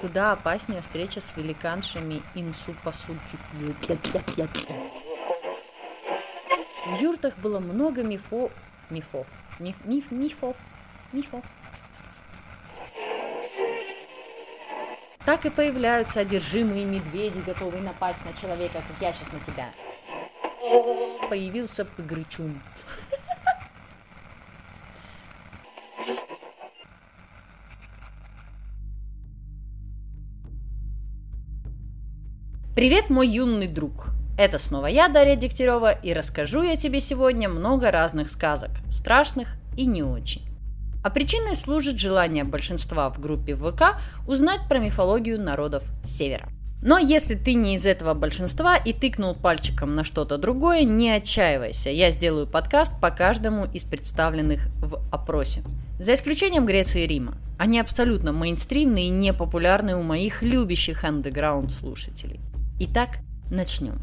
Куда опаснее встреча с великаншами инсупасульчик. В юртах было много мифо... мифов. Миф, миф, мифов. Мифов. Так и появляются одержимые медведи, готовые напасть на человека, как я сейчас на тебя. Появился Пыгрычун. Привет, мой юный друг! Это снова я, Дарья Дегтярева, и расскажу я тебе сегодня много разных сказок, страшных и не очень. А причиной служит желание большинства в группе ВК узнать про мифологию народов Севера. Но если ты не из этого большинства и тыкнул пальчиком на что-то другое, не отчаивайся. Я сделаю подкаст по каждому из представленных в опросе. За исключением Греции и Рима. Они абсолютно мейнстримные и непопулярны у моих любящих андеграунд слушателей. Итак, начнем.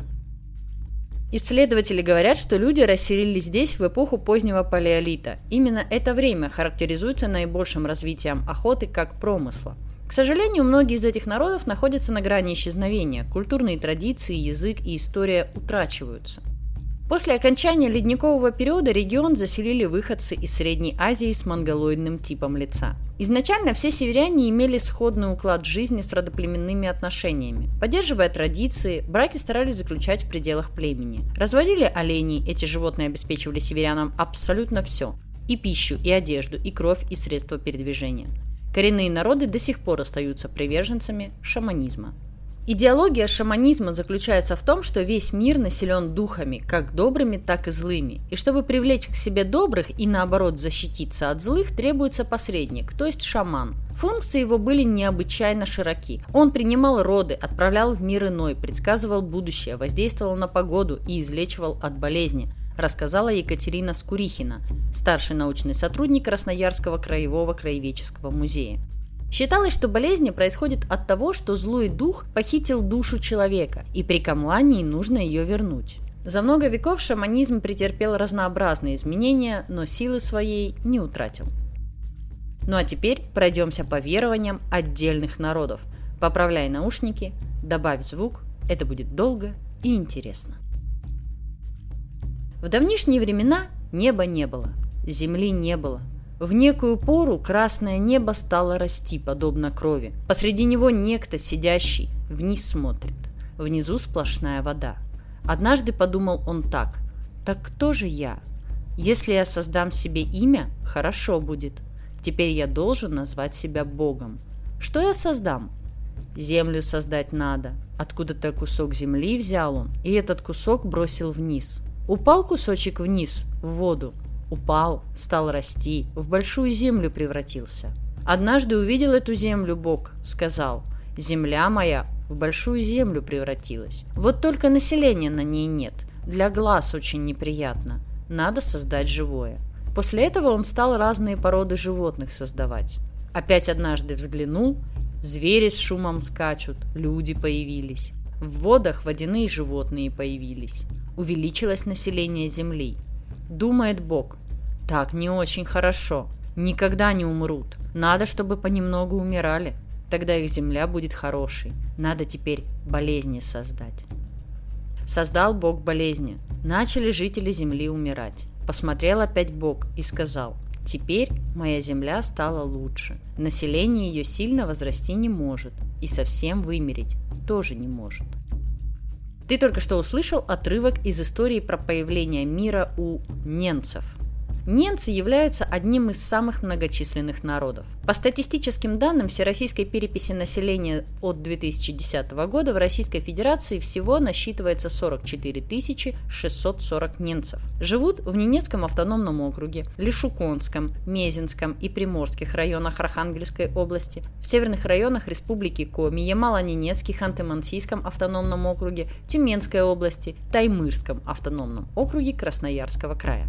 Исследователи говорят, что люди расселились здесь в эпоху позднего палеолита. Именно это время характеризуется наибольшим развитием охоты как промысла. К сожалению, многие из этих народов находятся на грани исчезновения. Культурные традиции, язык и история утрачиваются. После окончания ледникового периода регион заселили выходцы из Средней Азии с монголоидным типом лица. Изначально все северяне имели сходный уклад жизни с родоплеменными отношениями. Поддерживая традиции, браки старались заключать в пределах племени. Разводили оленей, эти животные обеспечивали северянам абсолютно все – и пищу, и одежду, и кровь, и средства передвижения. Коренные народы до сих пор остаются приверженцами шаманизма. Идеология шаманизма заключается в том, что весь мир населен духами, как добрыми, так и злыми. И чтобы привлечь к себе добрых и наоборот защититься от злых, требуется посредник, то есть шаман. Функции его были необычайно широки. Он принимал роды, отправлял в мир иной, предсказывал будущее, воздействовал на погоду и излечивал от болезни рассказала Екатерина Скурихина, старший научный сотрудник Красноярского краевого краеведческого музея. Считалось, что болезни происходят от того, что злой дух похитил душу человека, и при камлании нужно ее вернуть. За много веков шаманизм претерпел разнообразные изменения, но силы своей не утратил. Ну а теперь пройдемся по верованиям отдельных народов. Поправляй наушники, добавь звук, это будет долго и интересно. В давнишние времена неба не было, земли не было – в некую пору красное небо стало расти, подобно крови. Посреди него некто, сидящий, вниз смотрит. Внизу сплошная вода. Однажды подумал он так. «Так кто же я? Если я создам себе имя, хорошо будет. Теперь я должен назвать себя Богом. Что я создам? Землю создать надо. Откуда-то кусок земли взял он, и этот кусок бросил вниз. Упал кусочек вниз, в воду, Упал, стал расти, в большую землю превратился. Однажды увидел эту землю Бог, сказал, «Земля моя в большую землю превратилась. Вот только населения на ней нет. Для глаз очень неприятно. Надо создать живое». После этого он стал разные породы животных создавать. Опять однажды взглянул, звери с шумом скачут, люди появились. В водах водяные животные появились. Увеличилось население Земли. Думает Бог, так не очень хорошо. Никогда не умрут. Надо, чтобы понемногу умирали. Тогда их земля будет хорошей. Надо теперь болезни создать. Создал Бог болезни. Начали жители земли умирать. Посмотрел опять Бог и сказал, Теперь моя земля стала лучше. Население ее сильно возрасти не может. И совсем вымереть тоже не может. Ты только что услышал отрывок из истории про появление мира у немцев. Ненцы являются одним из самых многочисленных народов. По статистическим данным Всероссийской переписи населения от 2010 года в Российской Федерации всего насчитывается 44 640 ненцев. Живут в Ненецком автономном округе, Лишуконском, Мезинском и Приморских районах Архангельской области, в северных районах Республики Коми, Ямало-Ненецкий, Ханты-Мансийском автономном округе, Тюменской области, Таймырском автономном округе Красноярского края.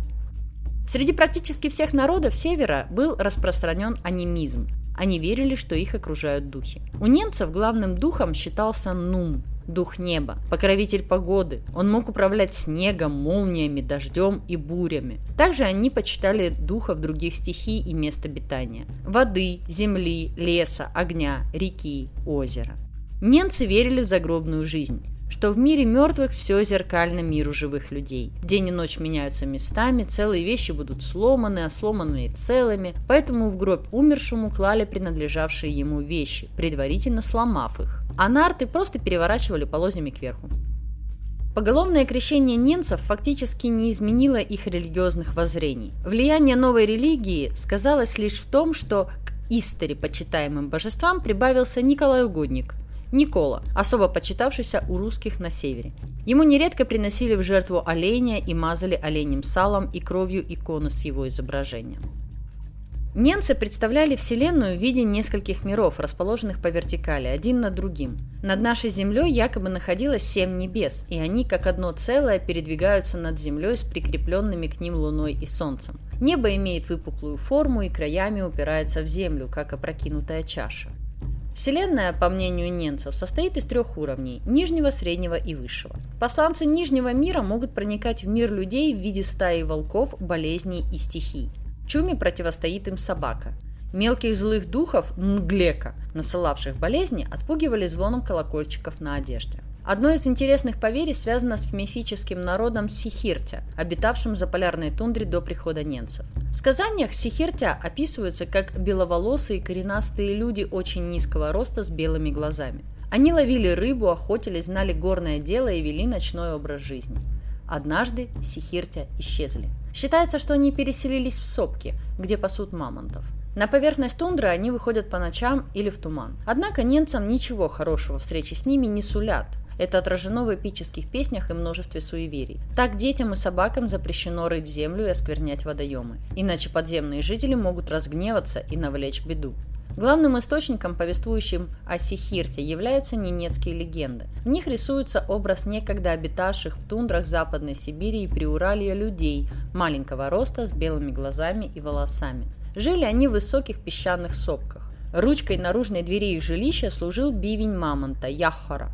Среди практически всех народов Севера был распространен анимизм. Они верили, что их окружают духи. У немцев главным духом считался Нум. дух неба, покровитель погоды. Он мог управлять снегом, молниями, дождем и бурями. Также они почитали духов других стихий и мест обитания. Воды, земли, леса, огня, реки, озера. Ненцы верили в загробную жизнь что в мире мертвых все зеркально миру живых людей. День и ночь меняются местами, целые вещи будут сломаны, а сломанные целыми, поэтому в гроб умершему клали принадлежавшие ему вещи, предварительно сломав их. А нарты просто переворачивали полозьями кверху. Поголовное крещение ненцев фактически не изменило их религиозных воззрений. Влияние новой религии сказалось лишь в том, что к истори почитаемым божествам прибавился Николай Угодник, Никола, особо почитавшийся у русских на севере. Ему нередко приносили в жертву оленя и мазали оленем салом и кровью иконы с его изображением. Немцы представляли Вселенную в виде нескольких миров, расположенных по вертикали, один над другим. Над нашей Землей якобы находилось семь небес, и они как одно целое передвигаются над Землей с прикрепленными к ним Луной и Солнцем. Небо имеет выпуклую форму и краями упирается в Землю, как опрокинутая чаша. Вселенная, по мнению ненцев, состоит из трех уровней – нижнего, среднего и высшего. Посланцы нижнего мира могут проникать в мир людей в виде стаи волков, болезней и стихий. Чуме противостоит им собака. Мелких злых духов, нглека, насылавших болезни, отпугивали звоном колокольчиков на одежде. Одно из интересных поверий связано с мифическим народом Сихиртя, обитавшим за полярной тундре до прихода немцев. В сказаниях Сихиртя описываются как беловолосые коренастые люди очень низкого роста с белыми глазами. Они ловили рыбу, охотились, знали горное дело и вели ночной образ жизни. Однажды Сихиртя исчезли. Считается, что они переселились в сопки, где пасут мамонтов. На поверхность тундры они выходят по ночам или в туман. Однако немцам ничего хорошего встречи с ними не сулят. Это отражено в эпических песнях и множестве суеверий. Так детям и собакам запрещено рыть землю и осквернять водоемы, иначе подземные жители могут разгневаться и навлечь беду. Главным источником, повествующим о Сихирте, являются ненецкие легенды. В них рисуется образ некогда обитавших в тундрах Западной Сибири и Приуралья людей маленького роста с белыми глазами и волосами. Жили они в высоких песчаных сопках. Ручкой наружной двери их жилища служил бивень мамонта, яхора.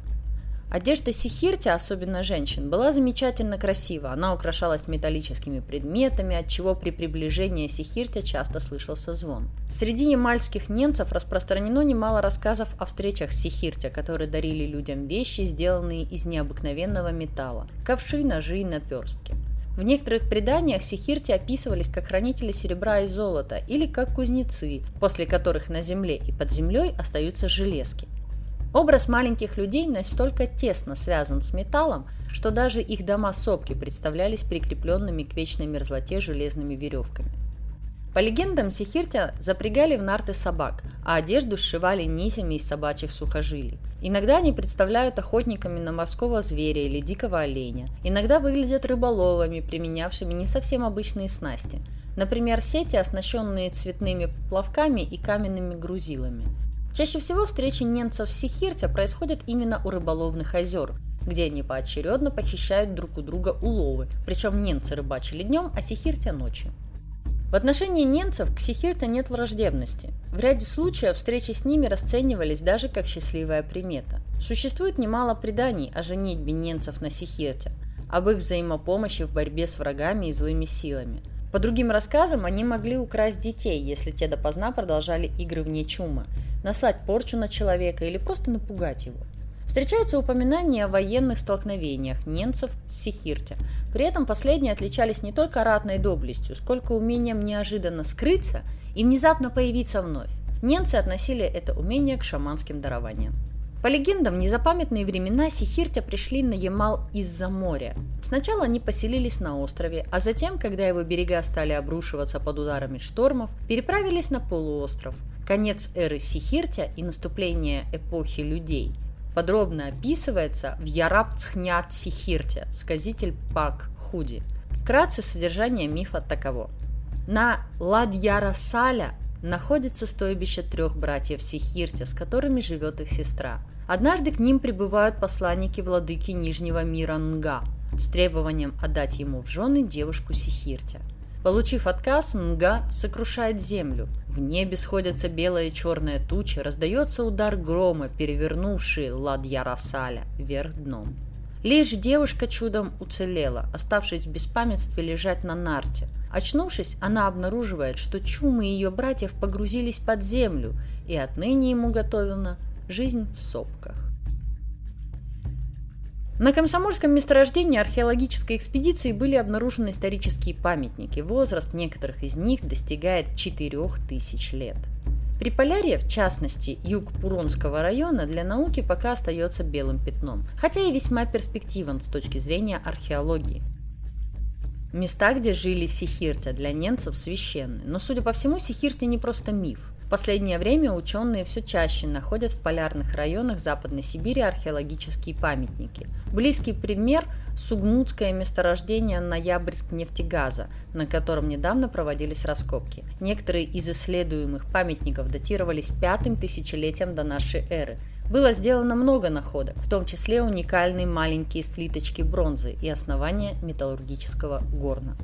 Одежда Сихирти, особенно женщин, была замечательно красива. Она украшалась металлическими предметами, от чего при приближении Сихирти часто слышался звон. Среди ямальских немцев распространено немало рассказов о встречах с Сихирти, которые дарили людям вещи, сделанные из необыкновенного металла – ковши, ножи и наперстки. В некоторых преданиях сихирти описывались как хранители серебра и золота или как кузнецы, после которых на земле и под землей остаются железки. Образ маленьких людей настолько тесно связан с металлом, что даже их дома-сопки представлялись прикрепленными к вечной мерзлоте железными веревками. По легендам, сихиртя запрягали в нарты собак, а одежду сшивали нитями из собачьих сухожилий. Иногда они представляют охотниками на морского зверя или дикого оленя. Иногда выглядят рыболовами, применявшими не совсем обычные снасти. Например, сети, оснащенные цветными плавками и каменными грузилами – Чаще всего встречи немцев с Сихиртя происходят именно у рыболовных озер, где они поочередно похищают друг у друга уловы, причем немцы рыбачили днем, а Сихиртя ночью. В отношении немцев к Сихирте нет враждебности. В ряде случаев встречи с ними расценивались даже как счастливая примета. Существует немало преданий о женитьбе немцев на Сихирте, об их взаимопомощи в борьбе с врагами и злыми силами. По другим рассказам, они могли украсть детей, если те допоздна продолжали игры вне чума, наслать порчу на человека или просто напугать его. Встречаются упоминания о военных столкновениях немцев с Сихирте. При этом последние отличались не только ратной доблестью, сколько умением неожиданно скрыться и внезапно появиться вновь. Немцы относили это умение к шаманским дарованиям. По легендам, в незапамятные времена Сихиртя пришли на Ямал из-за моря. Сначала они поселились на острове, а затем, когда его берега стали обрушиваться под ударами штормов, переправились на полуостров – Конец эры Сихиртя и наступление эпохи людей подробно описывается в Ярабцхнят Сихирте, сказитель Пак Худи. Вкратце содержание мифа таково. На Ладьярасаля находится стойбище трех братьев Сихиртя, с которыми живет их сестра. Однажды к ним прибывают посланники владыки Нижнего мира Нга с требованием отдать ему в жены девушку Сихиртя. Получив отказ, Нга сокрушает землю. В небе сходятся белая и черная туча, раздается удар грома, перевернувший Ладьярасаля вверх дном. Лишь девушка чудом уцелела, оставшись в беспамятстве лежать на нарте. Очнувшись, она обнаруживает, что чумы ее братьев погрузились под землю, и отныне ему готовена жизнь в сопках. На Комсомольском месторождении археологической экспедиции были обнаружены исторические памятники. Возраст некоторых из них достигает 4000 лет. При Полярье, в частности, юг Пуронского района, для науки пока остается белым пятном, хотя и весьма перспективен с точки зрения археологии. Места, где жили сихирты, для немцев священны, но, судя по всему, сихирты не просто миф – в последнее время ученые все чаще находят в полярных районах Западной Сибири археологические памятники. Близкий пример – Сугмутское месторождение Ноябрьск нефтегаза, на котором недавно проводились раскопки. Некоторые из исследуемых памятников датировались пятым тысячелетием до нашей эры. Было сделано много находок, в том числе уникальные маленькие слиточки бронзы и основания металлургического горна.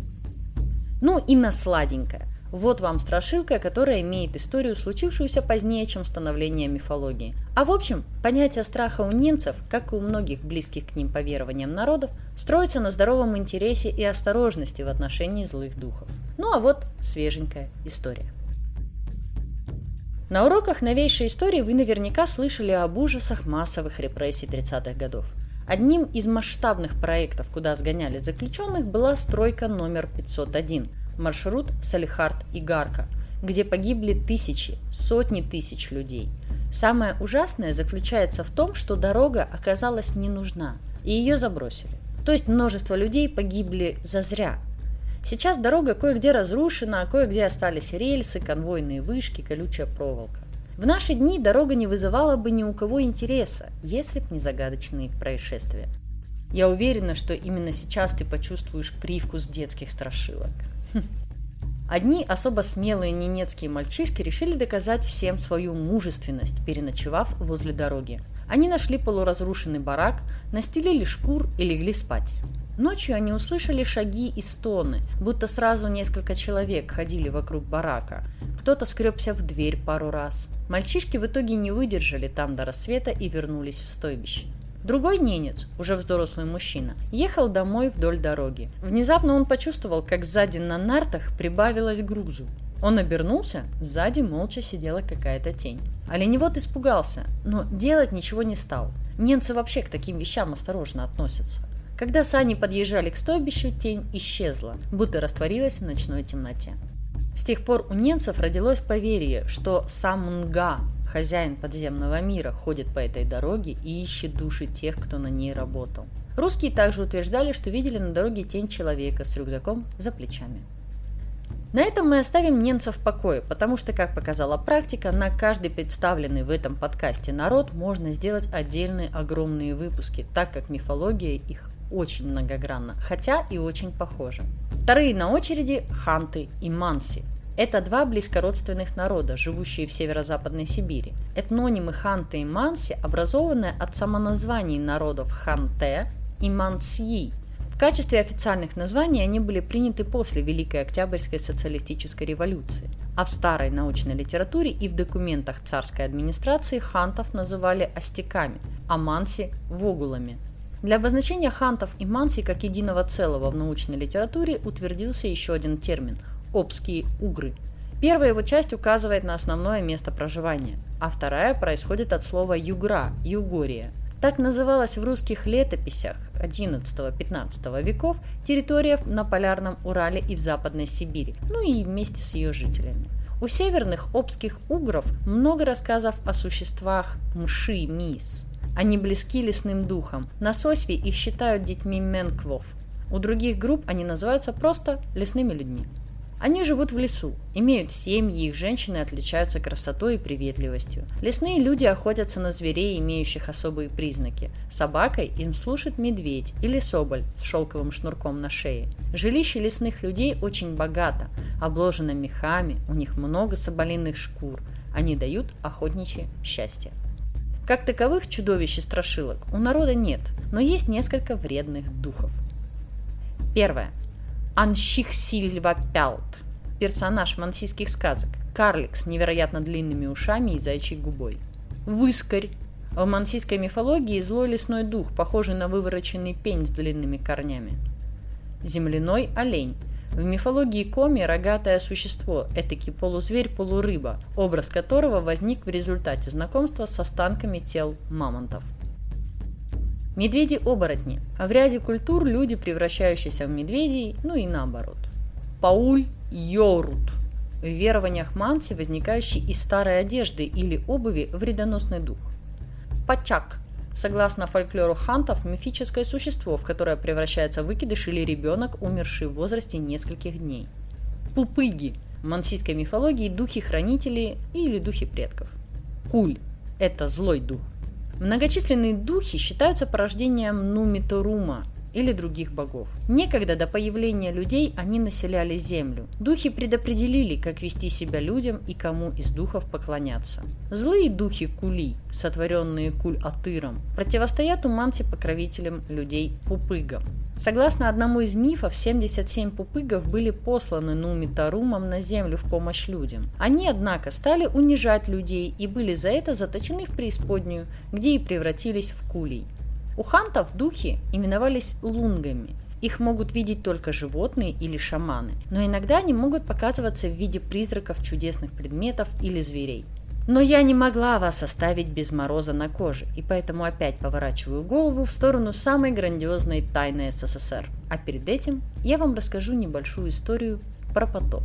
Ну и на сладенькое. Вот вам страшилка, которая имеет историю, случившуюся позднее, чем становление мифологии. А в общем, понятие страха у немцев, как и у многих близких к ним по верованиям народов, строится на здоровом интересе и осторожности в отношении злых духов. Ну а вот свеженькая история. На уроках новейшей истории вы наверняка слышали об ужасах массовых репрессий 30-х годов. Одним из масштабных проектов, куда сгоняли заключенных, была стройка номер 501 – маршрут Салихард-Игарка, где погибли тысячи, сотни тысяч людей. Самое ужасное заключается в том, что дорога оказалась не нужна, и ее забросили. То есть множество людей погибли зазря. Сейчас дорога кое-где разрушена, а кое-где остались рельсы, конвойные вышки, колючая проволока. В наши дни дорога не вызывала бы ни у кого интереса, если б не загадочные происшествия. Я уверена, что именно сейчас ты почувствуешь привкус детских страшилок. Одни особо смелые ненецкие мальчишки решили доказать всем свою мужественность, переночевав возле дороги. Они нашли полуразрушенный барак, настелили шкур и легли спать. Ночью они услышали шаги и стоны, будто сразу несколько человек ходили вокруг барака. Кто-то скребся в дверь пару раз. Мальчишки в итоге не выдержали там до рассвета и вернулись в стойбище. Другой ненец, уже взрослый мужчина, ехал домой вдоль дороги. Внезапно он почувствовал, как сзади на нартах прибавилось грузу. Он обернулся, сзади молча сидела какая-то тень. Оленевод испугался, но делать ничего не стал. Ненцы вообще к таким вещам осторожно относятся. Когда сани подъезжали к стойбищу, тень исчезла, будто растворилась в ночной темноте. С тех пор у ненцев родилось поверье, что сам Нга, хозяин подземного мира, ходит по этой дороге и ищет души тех, кто на ней работал. Русские также утверждали, что видели на дороге тень человека с рюкзаком за плечами. На этом мы оставим немцев в покое, потому что, как показала практика, на каждый представленный в этом подкасте народ можно сделать отдельные огромные выпуски, так как мифология их очень многогранна, хотя и очень похожа. Вторые на очереди – ханты и манси. Это два близкородственных народа, живущие в северо-западной Сибири. Этнонимы ханты и манси образованы от самоназваний народов ханте и мансьи. В качестве официальных названий они были приняты после Великой Октябрьской социалистической революции. А в старой научной литературе и в документах царской администрации хантов называли остяками, а манси – вогулами – для обозначения хантов и манси как единого целого в научной литературе утвердился еще один термин – обские угры. Первая его часть указывает на основное место проживания, а вторая происходит от слова «югра» – «югория». Так называлась в русских летописях XI-XV веков территория на Полярном Урале и в Западной Сибири, ну и вместе с ее жителями. У северных обских угров много рассказов о существах мши-мис – они близки лесным духам. На Сосве их считают детьми менквов. У других групп они называются просто лесными людьми. Они живут в лесу, имеют семьи, их женщины отличаются красотой и приветливостью. Лесные люди охотятся на зверей, имеющих особые признаки. Собакой им служит медведь или соболь с шелковым шнурком на шее. Жилище лесных людей очень богато, обложено мехами, у них много соболиных шкур. Они дают охотничье счастье. Как таковых чудовищ и страшилок у народа нет, но есть несколько вредных духов. Первое. Анщихсильвапялт, персонаж мансийских сказок, карлик с невероятно длинными ушами и зайчьей губой. Выскарь, в мансийской мифологии злой лесной дух, похожий на вывороченный пень с длинными корнями. Земляной олень. В мифологии Коми рогатое существо, этакий полузверь-полурыба, образ которого возник в результате знакомства с останками тел мамонтов. Медведи-оборотни. А в ряде культур люди, превращающиеся в медведей, ну и наоборот. Пауль Йорут. В верованиях манси, возникающий из старой одежды или обуви вредоносный дух. Пачак. Согласно фольклору хантов, мифическое существо, в которое превращается выкидыш или ребенок, умерший в возрасте нескольких дней. Пупыги. В мансийской мифологии духи-хранители или духи предков. Куль – это злой дух. Многочисленные духи считаются порождением Нумиторума, или других богов. Некогда до появления людей они населяли землю. Духи предопределили, как вести себя людям и кому из духов поклоняться. Злые духи Кули, сотворенные Куль-Атыром, противостоят Умансе покровителям людей Пупыгам. Согласно одному из мифов, 77 пупыгов были посланы Нумитарумом на землю в помощь людям. Они, однако, стали унижать людей и были за это заточены в преисподнюю, где и превратились в кулей. У хантов духи именовались лунгами. Их могут видеть только животные или шаманы, но иногда они могут показываться в виде призраков чудесных предметов или зверей. Но я не могла вас оставить без мороза на коже, и поэтому опять поворачиваю голову в сторону самой грандиозной тайны СССР. А перед этим я вам расскажу небольшую историю про потоп.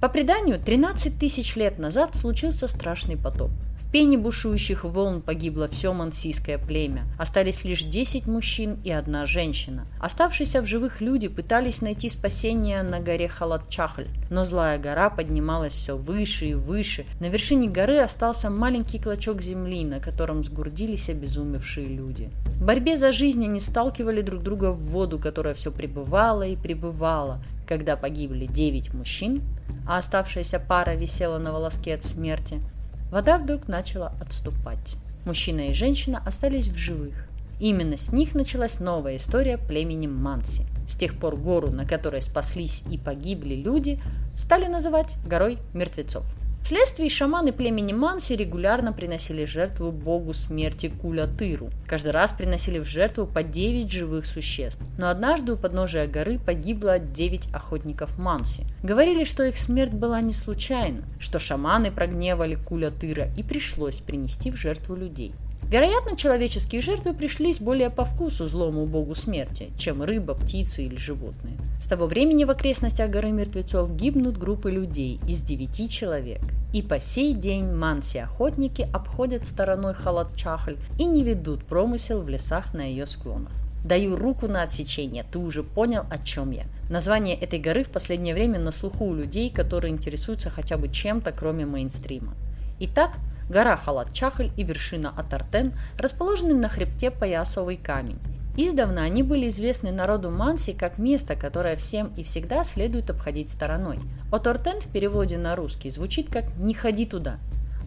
По преданию, 13 тысяч лет назад случился страшный потоп – пене бушующих волн погибло все мансийское племя. Остались лишь 10 мужчин и одна женщина. Оставшиеся в живых люди пытались найти спасение на горе Халатчахль, но злая гора поднималась все выше и выше. На вершине горы остался маленький клочок земли, на котором сгурдились обезумевшие люди. В борьбе за жизнь они сталкивали друг друга в воду, которая все пребывала и пребывала. Когда погибли 9 мужчин, а оставшаяся пара висела на волоске от смерти – Вода вдруг начала отступать. Мужчина и женщина остались в живых. Именно с них началась новая история племени Манси. С тех пор гору, на которой спаслись и погибли люди, стали называть горой мертвецов. Вследствие шаманы племени Манси регулярно приносили жертву богу смерти Кулятыру. Каждый раз приносили в жертву по 9 живых существ. Но однажды у подножия горы погибло 9 охотников Манси. Говорили, что их смерть была не случайна, что шаманы прогневали Кулятыра и пришлось принести в жертву людей. Вероятно, человеческие жертвы пришлись более по вкусу злому богу смерти, чем рыба, птицы или животные. С того времени в окрестностях горы мертвецов гибнут группы людей из девяти человек. И по сей день манси-охотники обходят стороной Халат-Чахль и не ведут промысел в лесах на ее склонах. Даю руку на отсечение, ты уже понял, о чем я. Название этой горы в последнее время на слуху у людей, которые интересуются хотя бы чем-то, кроме мейнстрима. Итак, гора Халат-Чахль и вершина Атартен расположены на хребте Поясовый камень. Издавна они были известны народу Манси как место, которое всем и всегда следует обходить стороной. Отортен в переводе на русский звучит как «не ходи туда»,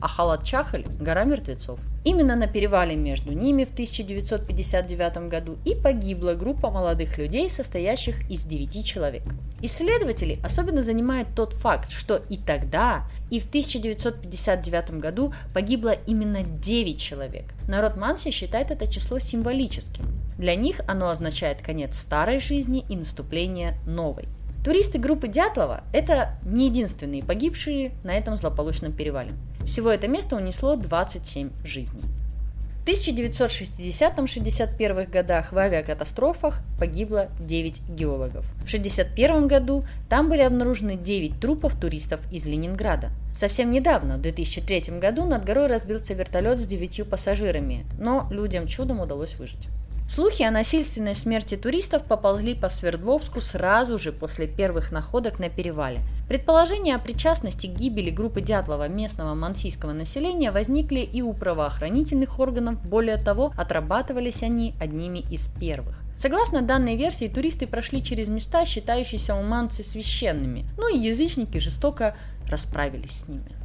а Халат-Чахаль – гора мертвецов. Именно на перевале между ними в 1959 году и погибла группа молодых людей, состоящих из девяти человек. Исследователи особенно занимает тот факт, что и тогда, и в 1959 году погибло именно 9 человек. Народ Манси считает это число символическим. Для них оно означает конец старой жизни и наступление новой. Туристы группы Дятлова – это не единственные погибшие на этом злополучном перевале. Всего это место унесло 27 жизней. В 1960-61 годах в авиакатастрофах погибло 9 геологов. В 1961 году там были обнаружены 9 трупов туристов из Ленинграда. Совсем недавно, в 2003 году, над горой разбился вертолет с 9 пассажирами, но людям чудом удалось выжить. Слухи о насильственной смерти туристов поползли по Свердловску сразу же после первых находок на перевале. Предположения о причастности к гибели группы Дятлова местного мансийского населения возникли и у правоохранительных органов, более того, отрабатывались они одними из первых. Согласно данной версии, туристы прошли через места, считающиеся у манцы священными, ну и язычники жестоко расправились с ними.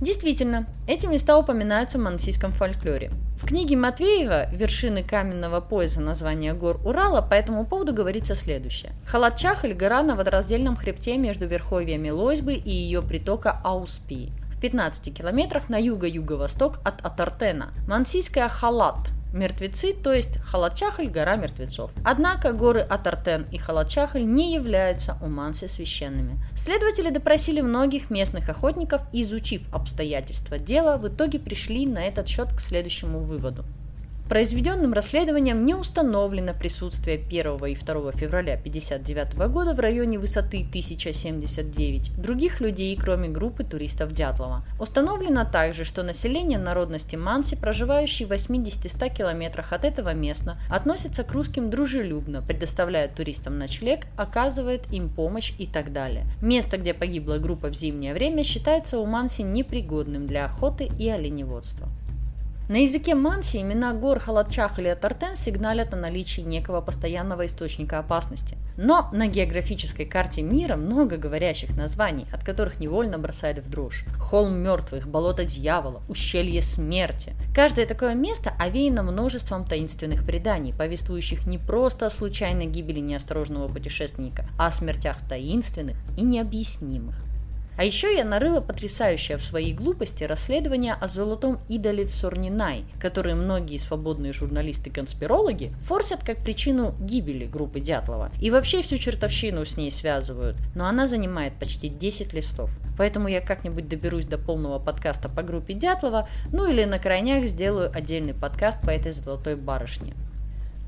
Действительно, эти места упоминаются в мансийском фольклоре. В книге Матвеева «Вершины каменного пояса. Название гор Урала» по этому поводу говорится следующее. Халатчахаль – гора на водораздельном хребте между верховьями Лойсбы и ее притока Ауспии в 15 километрах на юго-юго-восток от Атартена. Мансийская Халат мертвецы, то есть Халачахаль – гора мертвецов. Однако горы Атартен и Халачахаль не являются у Манси священными. Следователи допросили многих местных охотников и, изучив обстоятельства дела, в итоге пришли на этот счет к следующему выводу. Произведенным расследованием не установлено присутствие 1 и 2 февраля 1959 года в районе высоты 1079 других людей, кроме группы туристов Дятлова. Установлено также, что население народности Манси, проживающее в 80-100 километрах от этого места, относится к русским дружелюбно, предоставляет туристам ночлег, оказывает им помощь и так далее. Место, где погибла группа в зимнее время, считается у Манси непригодным для охоты и оленеводства. На языке манси имена гор Халатчах или Атартен сигналят о наличии некого постоянного источника опасности. Но на географической карте мира много говорящих названий, от которых невольно бросает в дрожь. Холм мертвых, болото дьявола, ущелье смерти. Каждое такое место овеяно множеством таинственных преданий, повествующих не просто о случайной гибели неосторожного путешественника, а о смертях таинственных и необъяснимых. А еще я нарыла потрясающее в своей глупости расследование о золотом идоле Цорнинай, который многие свободные журналисты-конспирологи форсят как причину гибели группы Дятлова. И вообще всю чертовщину с ней связывают, но она занимает почти 10 листов. Поэтому я как-нибудь доберусь до полного подкаста по группе Дятлова, ну или на крайнях сделаю отдельный подкаст по этой золотой барышне.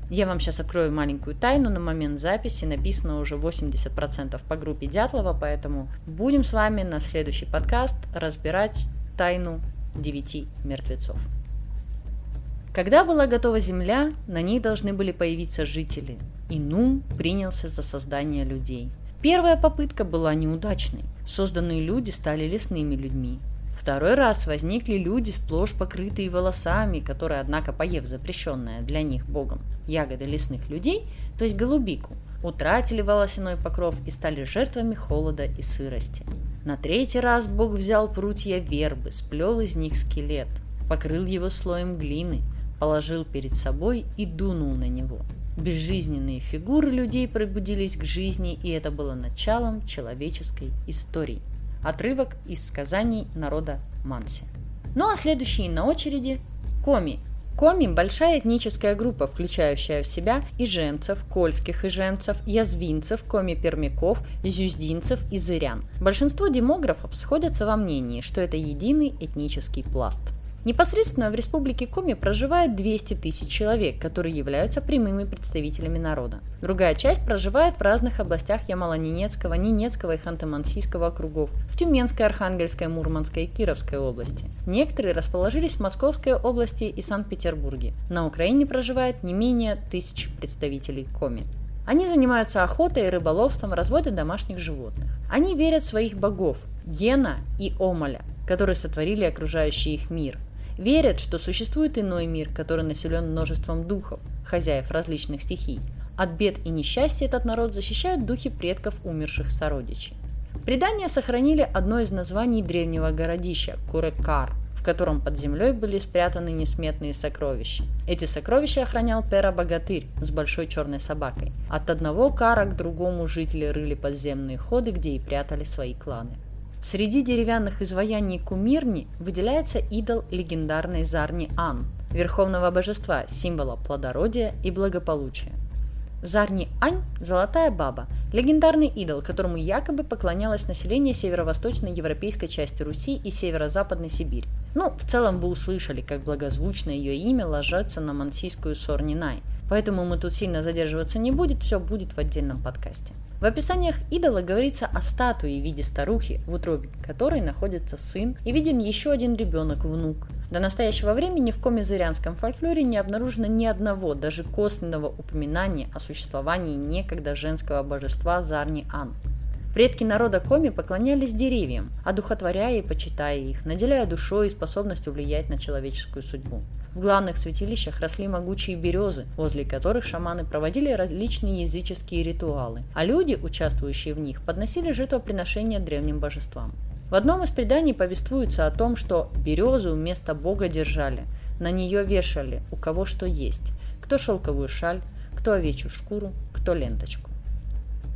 Я вам сейчас открою маленькую тайну. На момент записи написано уже 80% по группе Дятлова, поэтому будем с вами на следующий подкаст разбирать тайну девяти мертвецов. Когда была готова земля, на ней должны были появиться жители, и Нум принялся за создание людей. Первая попытка была неудачной. Созданные люди стали лесными людьми. Второй раз возникли люди, сплошь покрытые волосами, которые, однако, поев запрещенное для них Богом ягоды лесных людей, то есть голубику, утратили волосяной покров и стали жертвами холода и сырости. На третий раз Бог взял прутья вербы, сплел из них скелет, покрыл его слоем глины, положил перед собой и дунул на него. Безжизненные фигуры людей пробудились к жизни, и это было началом человеческой истории. Отрывок из сказаний народа Манси. Ну а следующие на очереди – Коми. Коми – большая этническая группа, включающая в себя ижемцев, кольских ижемцев, язвинцев, коми-пермяков, зюздинцев и зырян. Большинство демографов сходятся во мнении, что это единый этнический пласт – Непосредственно в республике Коми проживает 200 тысяч человек, которые являются прямыми представителями народа. Другая часть проживает в разных областях Ямало-Ненецкого, Ненецкого и Ханты-Мансийского округов, в Тюменской, Архангельской, Мурманской и Кировской области. Некоторые расположились в Московской области и Санкт-Петербурге. На Украине проживает не менее тысячи представителей Коми. Они занимаются охотой и рыболовством, разводят домашних животных. Они верят в своих богов – Йена и Омаля, которые сотворили окружающий их мир – Верят, что существует иной мир, который населен множеством духов, хозяев различных стихий. От бед и несчастья этот народ защищают духи предков умерших сородичей. Предания сохранили одно из названий древнего городища – Курекар, в котором под землей были спрятаны несметные сокровища. Эти сокровища охранял Пера-богатырь с большой черной собакой. От одного кара к другому жители рыли подземные ходы, где и прятали свои кланы. Среди деревянных изваяний кумирни выделяется идол легендарной Зарни Ан, верховного божества, символа плодородия и благополучия. Зарни Ань – золотая баба, легендарный идол, которому якобы поклонялось население северо-восточной европейской части Руси и северо-западной Сибири. Ну, в целом вы услышали, как благозвучно ее имя ложится на мансийскую Сорнинай, поэтому мы тут сильно задерживаться не будет, все будет в отдельном подкасте. В описаниях идола говорится о статуе в виде старухи, в утробе которой находится сын, и виден еще один ребенок, внук. До настоящего времени в комизырянском фольклоре не обнаружено ни одного, даже косвенного упоминания о существовании некогда женского божества Зарни-Ан. Предки народа Коми поклонялись деревьям, одухотворяя и почитая их, наделяя душой и способностью влиять на человеческую судьбу. В главных святилищах росли могучие березы, возле которых шаманы проводили различные языческие ритуалы, а люди, участвующие в них, подносили жертвоприношения древним божествам. В одном из преданий повествуется о том, что березу вместо Бога держали, на нее вешали, у кого что есть, кто шелковую шаль, кто овечью шкуру, кто ленточку.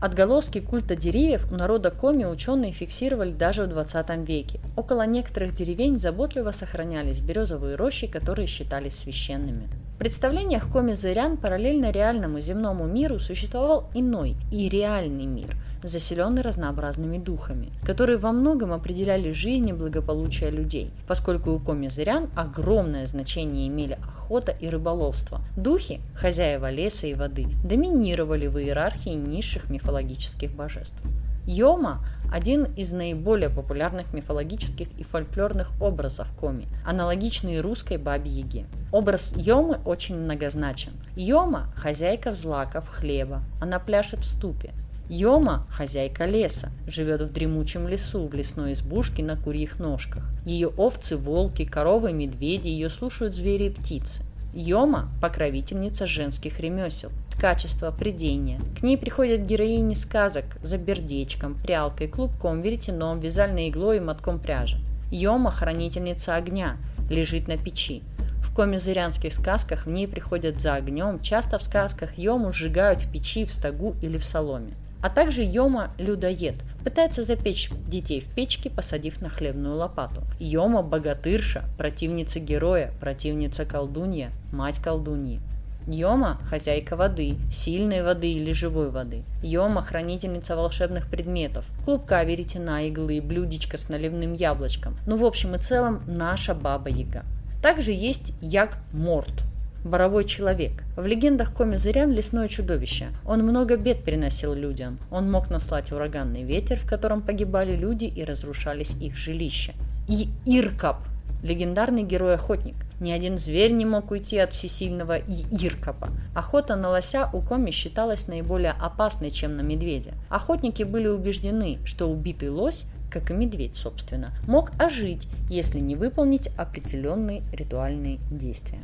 Отголоски культа деревьев у народа Коми ученые фиксировали даже в 20 веке. Около некоторых деревень заботливо сохранялись березовые рощи, которые считались священными. В представлениях коми-зырян параллельно реальному земному миру существовал иной и реальный мир, заселенный разнообразными духами, которые во многом определяли жизнь и благополучие людей, поскольку у коми-зырян огромное значение имели охота и рыболовство. Духи, хозяева леса и воды, доминировали в иерархии низших мифологических божеств. Йома – один из наиболее популярных мифологических и фольклорных образов коми, аналогичный русской бабе-яге. Образ Йомы очень многозначен. Йома – хозяйка взлаков, хлеба, она пляшет в ступе. Йома – хозяйка леса, живет в дремучем лесу, в лесной избушке на курьих ножках. Ее овцы, волки, коровы, медведи, ее слушают звери и птицы. Йома – покровительница женских ремесел, ткачества, придения. К ней приходят героини сказок за бердечком, прялкой, клубком, веретеном, вязальной иглой и мотком пряжи. Йома – хранительница огня, лежит на печи. В комизырянских сказках в ней приходят за огнем, часто в сказках Йому сжигают в печи, в стогу или в соломе а также Йома – людоед, пытается запечь детей в печке, посадив на хлебную лопату. Йома – богатырша, противница героя, противница колдунья, мать колдуньи. Йома – хозяйка воды, сильной воды или живой воды. Йома – хранительница волшебных предметов, клубка веретена, иглы, блюдечко с наливным яблочком. Ну, в общем и целом, наша баба-яга. Также есть як-морт – Боровой человек. В легендах Коми-Зырян лесное чудовище. Он много бед приносил людям. Он мог наслать ураганный ветер, в котором погибали люди и разрушались их жилища. И Иркап. Легендарный герой-охотник. Ни один зверь не мог уйти от всесильного Иркапа. Охота на лося у Коми считалась наиболее опасной, чем на медведя. Охотники были убеждены, что убитый лось как и медведь, собственно, мог ожить, если не выполнить определенные ритуальные действия.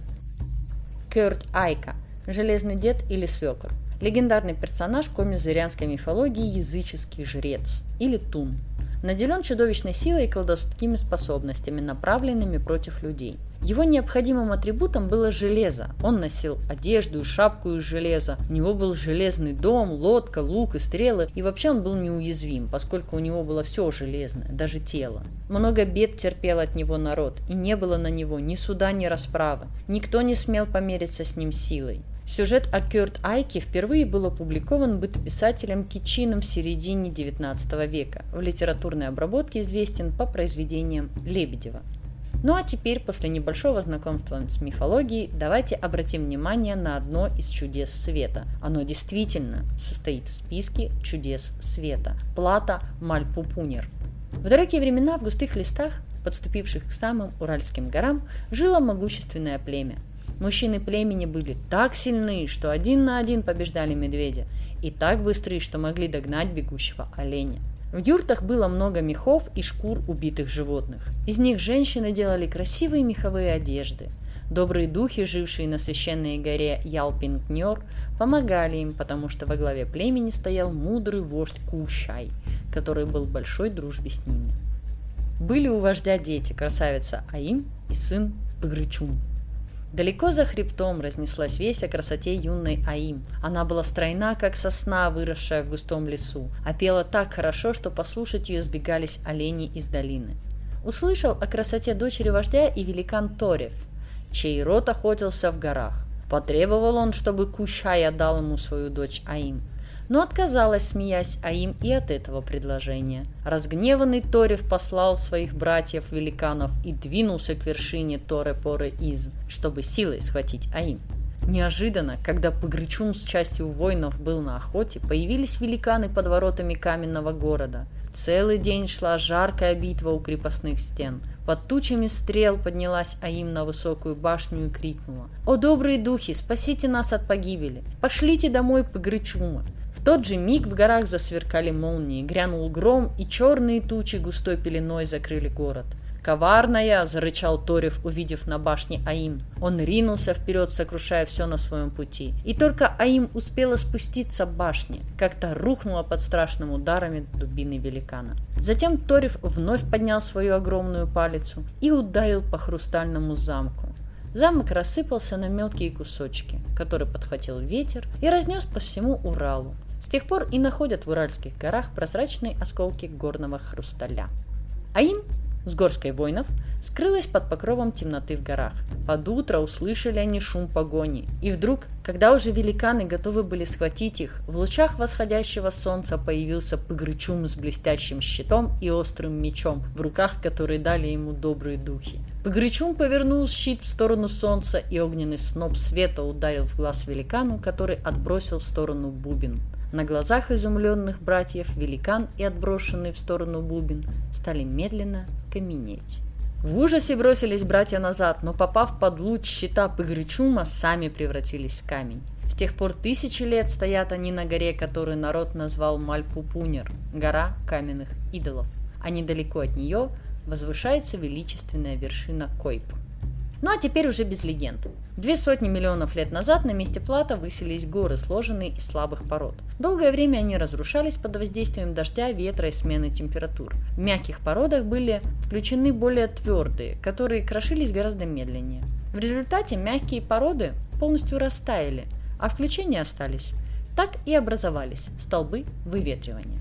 Кёрт Айка, Железный дед или свекор. Легендарный персонаж коми-зырянской мифологии языческий жрец или тун. Наделен чудовищной силой и колдовскими способностями, направленными против людей – его необходимым атрибутом было железо. Он носил одежду и шапку из железа. У него был железный дом, лодка, лук и стрелы. И вообще он был неуязвим, поскольку у него было все железное, даже тело. Много бед терпел от него народ, и не было на него ни суда, ни расправы. Никто не смел помериться с ним силой. Сюжет о Кёрт Айке впервые был опубликован бытописателем Кичином в середине XIX века. В литературной обработке известен по произведениям Лебедева. Ну а теперь, после небольшого знакомства с мифологией, давайте обратим внимание на одно из чудес света. Оно действительно состоит в списке чудес света. Плата Мальпупунер. В далекие времена в густых листах, подступивших к самым Уральским горам, жило могущественное племя. Мужчины племени были так сильны, что один на один побеждали медведя, и так быстры, что могли догнать бегущего оленя. В юртах было много мехов и шкур убитых животных. Из них женщины делали красивые меховые одежды. Добрые духи, жившие на священной горе Ялпингнер, помогали им, потому что во главе племени стоял мудрый вождь Кушай, который был в большой дружбе с ними. Были у вождя дети, красавица Аим и сын Пыгрычун. Далеко за хребтом разнеслась весть о красоте юной Аим. Она была стройна, как сосна, выросшая в густом лесу, а пела так хорошо, что послушать ее сбегались олени из долины. Услышал о красоте дочери вождя и великан Торев, чей род охотился в горах. Потребовал он, чтобы Кушай отдал ему свою дочь Аим – но отказалась, смеясь, а им и от этого предложения. Разгневанный Торев послал своих братьев-великанов и двинулся к вершине Торе-Поры-Из, чтобы силой схватить Аим. Неожиданно, когда Пыгрычун с частью воинов был на охоте, появились великаны под воротами каменного города. Целый день шла жаркая битва у крепостных стен. Под тучами стрел поднялась Аим на высокую башню и крикнула. «О, добрые духи, спасите нас от погибели! Пошлите домой Пыгрычума! Тот же миг в горах засверкали молнии, грянул гром, и черные тучи густой пеленой закрыли город. «Коварная!» – зарычал Торев, увидев на башне Аим. Он ринулся вперед, сокрушая все на своем пути. И только Аим успела спуститься в башне, как-то рухнула под страшными ударами дубины великана. Затем Торев вновь поднял свою огромную палицу и ударил по хрустальному замку. Замок рассыпался на мелкие кусочки, которые подхватил ветер и разнес по всему Уралу. С тех пор и находят в Уральских горах прозрачные осколки горного хрусталя. Аим с горской воинов скрылась под покровом темноты в горах. Под утро услышали они шум погони. И вдруг, когда уже великаны готовы были схватить их, в лучах восходящего солнца появился Пыгрычум с блестящим щитом и острым мечом, в руках которые дали ему добрые духи. Пыгрычум повернул щит в сторону солнца, и огненный сноп света ударил в глаз великану, который отбросил в сторону бубен. На глазах изумленных братьев великан и отброшенный в сторону бубен стали медленно каменеть. В ужасе бросились братья назад, но попав под луч щита Пыгрычума, сами превратились в камень. С тех пор тысячи лет стоят они на горе, которую народ назвал Мальпупунер – гора каменных идолов. А недалеко от нее возвышается величественная вершина Койп. Ну а теперь уже без легенд. Две сотни миллионов лет назад на месте Плата выселись горы, сложенные из слабых пород. Долгое время они разрушались под воздействием дождя, ветра и смены температур. В мягких породах были включены более твердые, которые крошились гораздо медленнее. В результате мягкие породы полностью растаяли, а включения остались. Так и образовались столбы выветривания.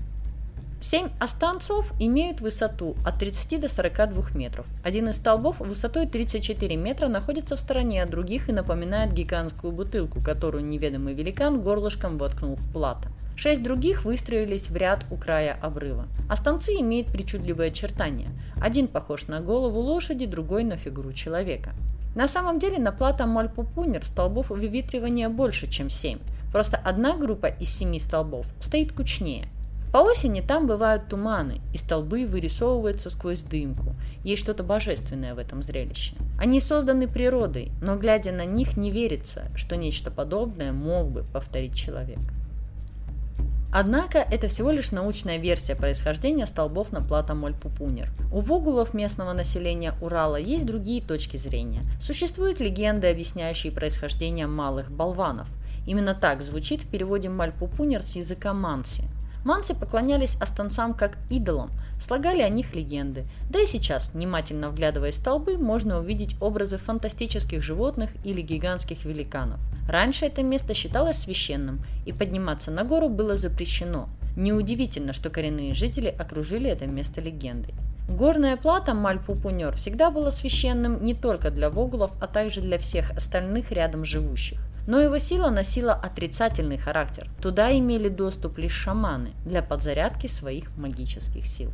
Семь останцов имеют высоту от 30 до 42 метров. Один из столбов высотой 34 метра находится в стороне от других и напоминает гигантскую бутылку, которую неведомый великан горлышком воткнул в плато. Шесть других выстроились в ряд у края обрыва. Останцы имеют причудливые очертания. Один похож на голову лошади, другой на фигуру человека. На самом деле на плато Мальпупунер столбов выветривания больше, чем семь. Просто одна группа из семи столбов стоит кучнее – по осени там бывают туманы, и столбы вырисовываются сквозь дымку. Есть что-то божественное в этом зрелище. Они созданы природой, но глядя на них не верится, что нечто подобное мог бы повторить человек. Однако это всего лишь научная версия происхождения столбов на плато Мольпупунер. У вогулов местного населения Урала есть другие точки зрения. Существуют легенды, объясняющие происхождение малых болванов. Именно так звучит в переводе Мальпупунер с языка манси – Манси поклонялись останцам как идолам, слагали о них легенды. Да и сейчас, внимательно вглядываясь в столбы, можно увидеть образы фантастических животных или гигантских великанов. Раньше это место считалось священным, и подниматься на гору было запрещено. Неудивительно, что коренные жители окружили это место легендой. Горная плата Мальпупунер всегда была священным не только для вогулов, а также для всех остальных рядом живущих. Но его сила носила отрицательный характер. Туда имели доступ лишь шаманы для подзарядки своих магических сил.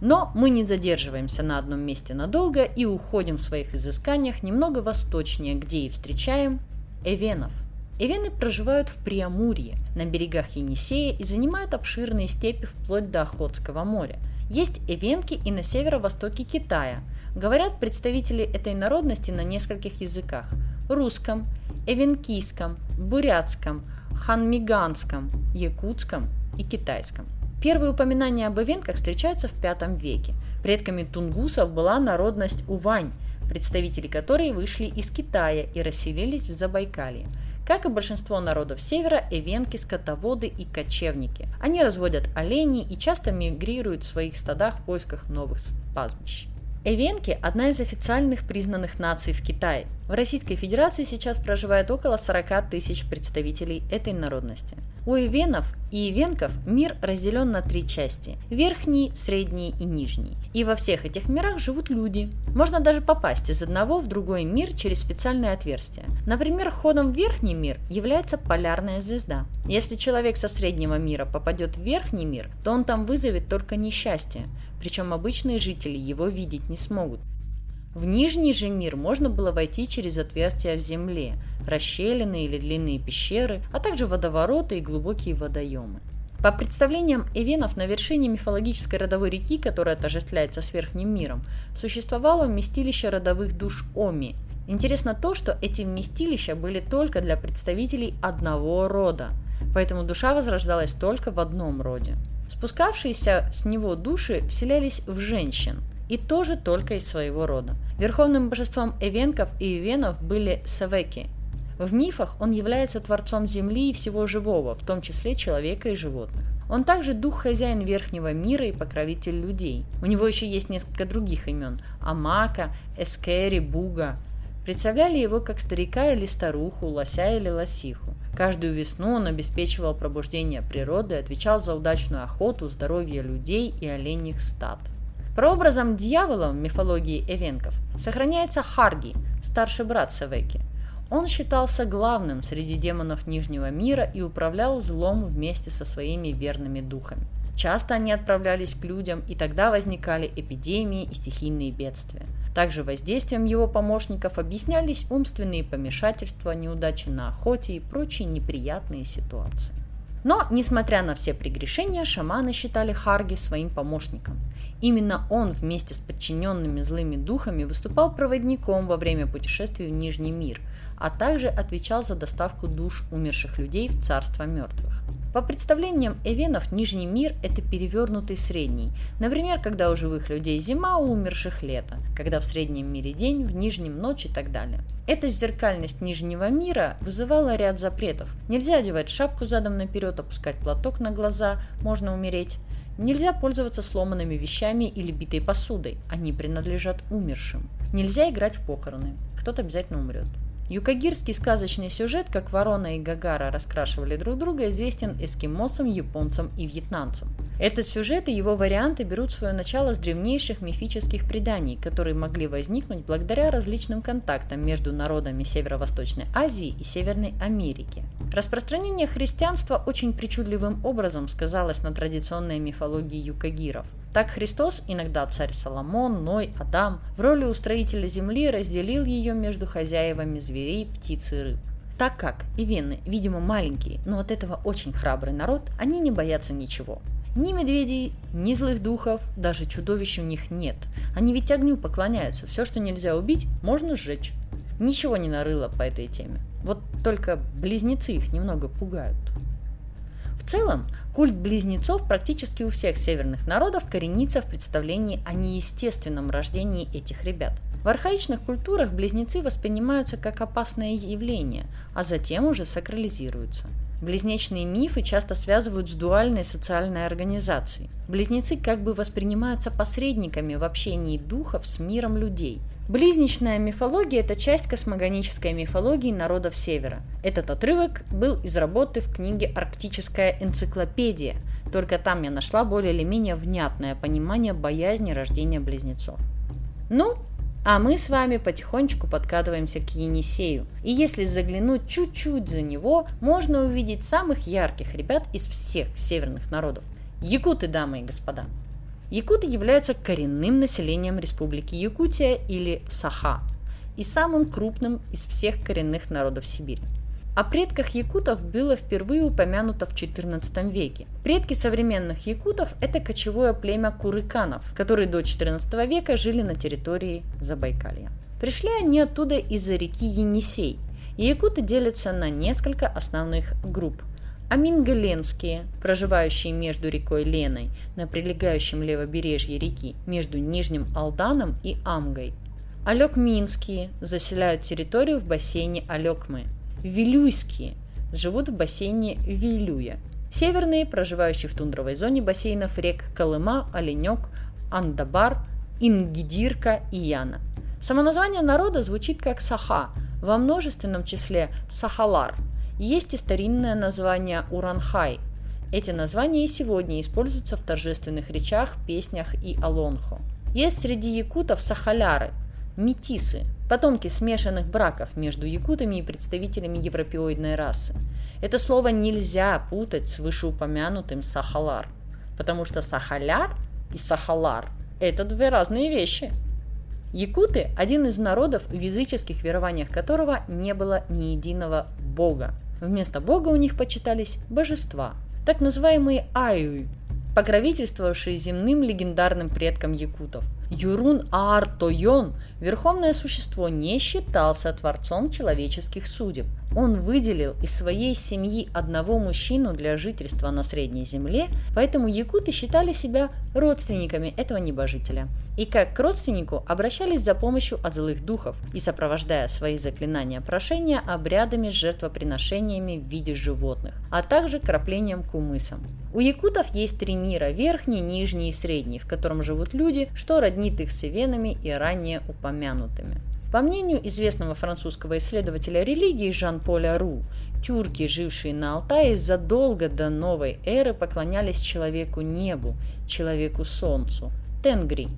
Но мы не задерживаемся на одном месте надолго и уходим в своих изысканиях немного восточнее, где и встречаем эвенов. Эвены проживают в Приамурье, на берегах Енисея и занимают обширные степи вплоть до Охотского моря. Есть эвенки и на северо-востоке Китая. Говорят представители этой народности на нескольких языках – русском, эвенкийском, бурятском, ханмиганском, якутском и китайском. Первые упоминания об эвенках встречаются в V веке. Предками тунгусов была народность Увань, представители которой вышли из Китая и расселились в Забайкалье. Как и большинство народов севера, эвенки – скотоводы и кочевники. Они разводят оленей и часто мигрируют в своих стадах в поисках новых пастбищ. Эвенки – одна из официальных признанных наций в Китае. В Российской Федерации сейчас проживает около 40 тысяч представителей этой народности. У эвенов и эвенков мир разделен на три части – верхний, средний и нижний. И во всех этих мирах живут люди. Можно даже попасть из одного в другой мир через специальное отверстие. Например, ходом в верхний мир является полярная звезда. Если человек со среднего мира попадет в верхний мир, то он там вызовет только несчастье, причем обычные жители его видеть не смогут. В нижний же мир можно было войти через отверстия в земле, расщелины или длинные пещеры, а также водовороты и глубокие водоемы. По представлениям эвенов, на вершине мифологической родовой реки, которая отождествляется с верхним миром, существовало вместилище родовых душ Оми. Интересно то, что эти вместилища были только для представителей одного рода, поэтому душа возрождалась только в одном роде. Спускавшиеся с него души вселялись в женщин, и тоже только из своего рода. Верховным божеством эвенков и ивенов были савеки. В мифах он является творцом земли и всего живого, в том числе человека и животных. Он также дух-хозяин верхнего мира и покровитель людей. У него еще есть несколько других имен – Амака, Эскери, Буга. Представляли его как старика или старуху, лося или лосиху. Каждую весну он обеспечивал пробуждение природы, отвечал за удачную охоту, здоровье людей и оленьих стад. Прообразом дьявола в мифологии эвенков сохраняется Харги, старший брат Савеки – он считался главным среди демонов Нижнего мира и управлял злом вместе со своими верными духами. Часто они отправлялись к людям, и тогда возникали эпидемии и стихийные бедствия. Также воздействием его помощников объяснялись умственные помешательства, неудачи на охоте и прочие неприятные ситуации. Но, несмотря на все прегрешения, шаманы считали Харги своим помощником. Именно он вместе с подчиненными злыми духами выступал проводником во время путешествий в Нижний мир – а также отвечал за доставку душ умерших людей в царство мертвых. По представлениям эвенов, Нижний мир – это перевернутый средний. Например, когда у живых людей зима, у умерших лето, когда в среднем мире день, в Нижнем ночь и так далее. Эта зеркальность Нижнего мира вызывала ряд запретов. Нельзя одевать шапку задом наперед, опускать платок на глаза, можно умереть. Нельзя пользоваться сломанными вещами или битой посудой, они принадлежат умершим. Нельзя играть в похороны, кто-то обязательно умрет. Юкагирский сказочный сюжет, как ворона и Гагара раскрашивали друг друга, известен эскимосам, японцам и вьетнамцам. Этот сюжет и его варианты берут свое начало с древнейших мифических преданий, которые могли возникнуть благодаря различным контактам между народами Северо-Восточной Азии и Северной Америки. Распространение христианства очень причудливым образом сказалось на традиционной мифологии юкагиров – так Христос, иногда царь Соломон, Ной, Адам, в роли устроителя земли разделил ее между хозяевами зверей, птиц и рыб. Так как и вены, видимо, маленькие, но от этого очень храбрый народ, они не боятся ничего. Ни медведей, ни злых духов, даже чудовищ у них нет. Они ведь огню поклоняются, все, что нельзя убить, можно сжечь. Ничего не нарыло по этой теме. Вот только близнецы их немного пугают. В целом, культ близнецов практически у всех северных народов коренится в представлении о неестественном рождении этих ребят. В архаичных культурах близнецы воспринимаются как опасное явление, а затем уже сакрализируются. Близнечные мифы часто связывают с дуальной социальной организацией. Близнецы как бы воспринимаются посредниками в общении духов с миром людей – Близничная мифология – это часть космогонической мифологии народов Севера. Этот отрывок был из работы в книге «Арктическая энциклопедия», только там я нашла более или менее внятное понимание боязни рождения близнецов. Ну, а мы с вами потихонечку подкатываемся к Енисею. И если заглянуть чуть-чуть за него, можно увидеть самых ярких ребят из всех северных народов. Якуты, дамы и господа. Якуты являются коренным населением Республики Якутия или Саха и самым крупным из всех коренных народов Сибири. О предках якутов было впервые упомянуто в XIV веке. Предки современных якутов – это кочевое племя курыканов, которые до XIV века жили на территории Забайкалья. Пришли они оттуда из-за реки Енисей, и якуты делятся на несколько основных групп – Амингаленские, проживающие между рекой Леной на прилегающем левобережье реки, между Нижним Алданом и Амгой. Алекминские заселяют территорию в бассейне Алекмы. Вилюйские живут в бассейне Вилюя. Северные, проживающие в тундровой зоне бассейнов рек Колыма, Оленек, Андабар, Ингидирка и Яна. Само название народа звучит как Саха, во множественном числе Сахалар – есть и старинное название Уранхай. Эти названия и сегодня используются в торжественных речах, песнях и алонхо. Есть среди якутов сахаляры, метисы, потомки смешанных браков между якутами и представителями европеоидной расы. Это слово нельзя путать с вышеупомянутым сахалар, потому что сахаляр и сахалар – это две разные вещи. Якуты – один из народов, в языческих верованиях которого не было ни единого бога. Вместо бога у них почитались божества, так называемые айуи, покровительствовавшие земным легендарным предкам якутов. Юрун Аар Тойон, верховное существо, не считался творцом человеческих судеб. Он выделил из своей семьи одного мужчину для жительства на Средней Земле, поэтому якуты считали себя родственниками этого небожителя. И как к родственнику обращались за помощью от злых духов и сопровождая свои заклинания прошения обрядами с жертвоприношениями в виде животных, а также краплением кумысом. У якутов есть три мира – верхний, нижний и средний, в котором живут люди, что роднит их с ивенами и ранее упомянутыми. По мнению известного французского исследователя религии Жан-Поля Ру, тюрки, жившие на Алтае, задолго до новой эры поклонялись человеку небу, человеку солнцу, Тенгри.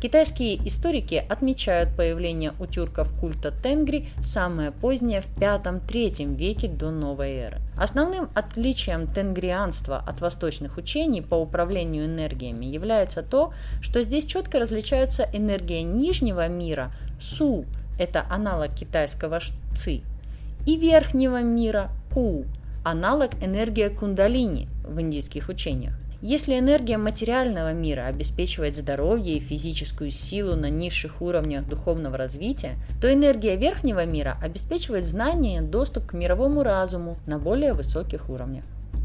Китайские историки отмечают появление у тюрков культа Тенгри самое позднее в V-III веке до новой эры. Основным отличием тенгрианства от восточных учений по управлению энергиями является то, что здесь четко различаются энергия нижнего мира – Су – это аналог китайского Ци, и верхнего мира Ку – аналог энергия кундалини в индийских учениях. Если энергия материального мира обеспечивает здоровье и физическую силу на низших уровнях духовного развития, то энергия верхнего мира обеспечивает знания и доступ к мировому разуму на более высоких уровнях.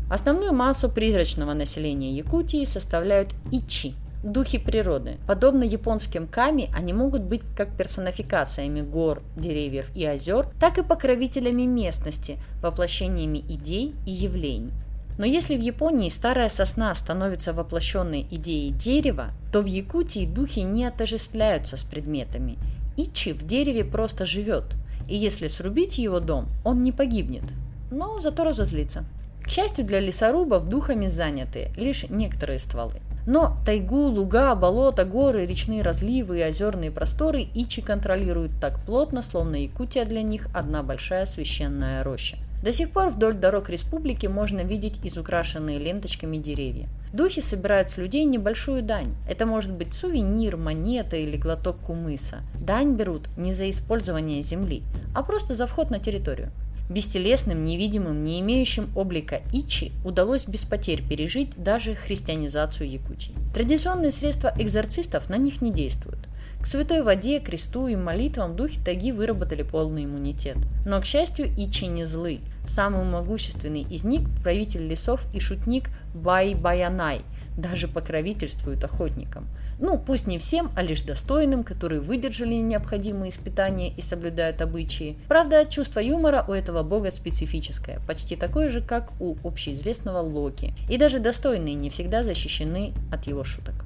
Основную массу призрачного населения Якутии составляют ичи – духи природы. Подобно японским ками, они могут быть как персонификациями гор, деревьев и озер, так и покровителями местности, воплощениями идей и явлений. Но если в Японии старая сосна становится воплощенной идеей дерева, то в Якутии духи не отождествляются с предметами. Ичи в дереве просто живет, и если срубить его дом, он не погибнет, но зато разозлится. К счастью для лесорубов, духами заняты лишь некоторые стволы. Но тайгу, луга, болота, горы, речные разливы и озерные просторы Ичи контролируют так плотно, словно Якутия для них одна большая священная роща. До сих пор вдоль дорог республики можно видеть изукрашенные ленточками деревья. Духи собирают с людей небольшую дань. Это может быть сувенир, монета или глоток кумыса. Дань берут не за использование земли, а просто за вход на территорию. Бестелесным, невидимым, не имеющим облика Ичи удалось без потерь пережить даже христианизацию Якутии. Традиционные средства экзорцистов на них не действуют. К святой воде, кресту и молитвам духи таги выработали полный иммунитет. Но, к счастью, Ичи не злы. Самый могущественный из них, правитель лесов и шутник Бай-Баянай, даже покровительствует охотникам – ну, пусть не всем, а лишь достойным, которые выдержали необходимые испытания и соблюдают обычаи. Правда, чувство юмора у этого бога специфическое, почти такое же, как у общеизвестного Локи. И даже достойные не всегда защищены от его шуток.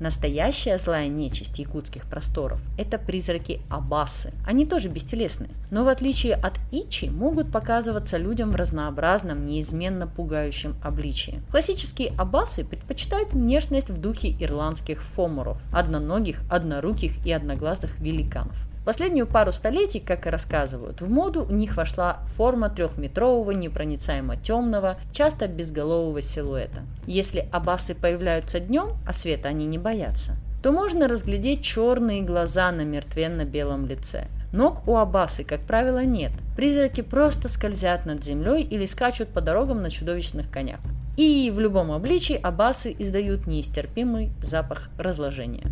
Настоящая злая нечисть якутских просторов – это призраки Абасы. Они тоже бестелесны, но в отличие от Ичи могут показываться людям в разнообразном, неизменно пугающем обличии. Классические Абасы предпочитают внешность в духе ирландских фоморов – одноногих, одноруких и одноглазых великанов. Последнюю пару столетий, как и рассказывают, в моду у них вошла форма трехметрового, непроницаемо темного, часто безголового силуэта. Если абасы появляются днем, а света они не боятся, то можно разглядеть черные глаза на мертвенно-белом лице. Ног у абасы, как правило, нет. Призраки просто скользят над землей или скачут по дорогам на чудовищных конях. И в любом обличии абасы издают неистерпимый запах разложения.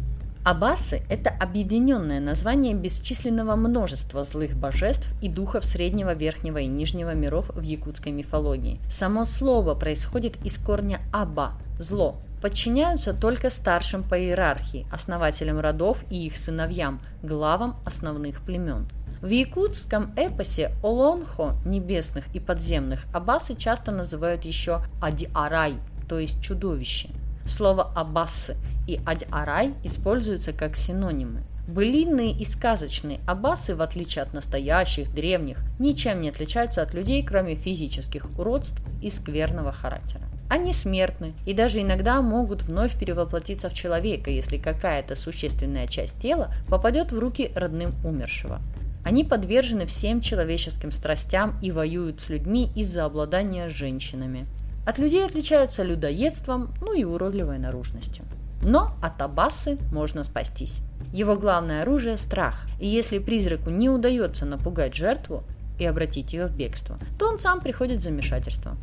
Абасы – это объединенное название бесчисленного множества злых божеств и духов среднего, верхнего и нижнего миров в якутской мифологии. Само слово происходит из корня «аба» – «зло», подчиняются только старшим по иерархии, основателям родов и их сыновьям, главам основных племен. В якутском эпосе Олонхо, небесных и подземных, абасы часто называют еще Адиарай, то есть чудовище. Слово «абасы» и адь-арай используются как синонимы. Былинные и сказочные аббасы, в отличие от настоящих, древних, ничем не отличаются от людей, кроме физических уродств и скверного характера. Они смертны и даже иногда могут вновь перевоплотиться в человека, если какая-то существенная часть тела попадет в руки родным умершего. Они подвержены всем человеческим страстям и воюют с людьми из-за обладания женщинами. От людей отличаются людоедством, ну и уродливой наружностью. Но от Абасы можно спастись. Его главное оружие – страх, и если призраку не удается напугать жертву и обратить ее в бегство, то он сам приходит в замешательство.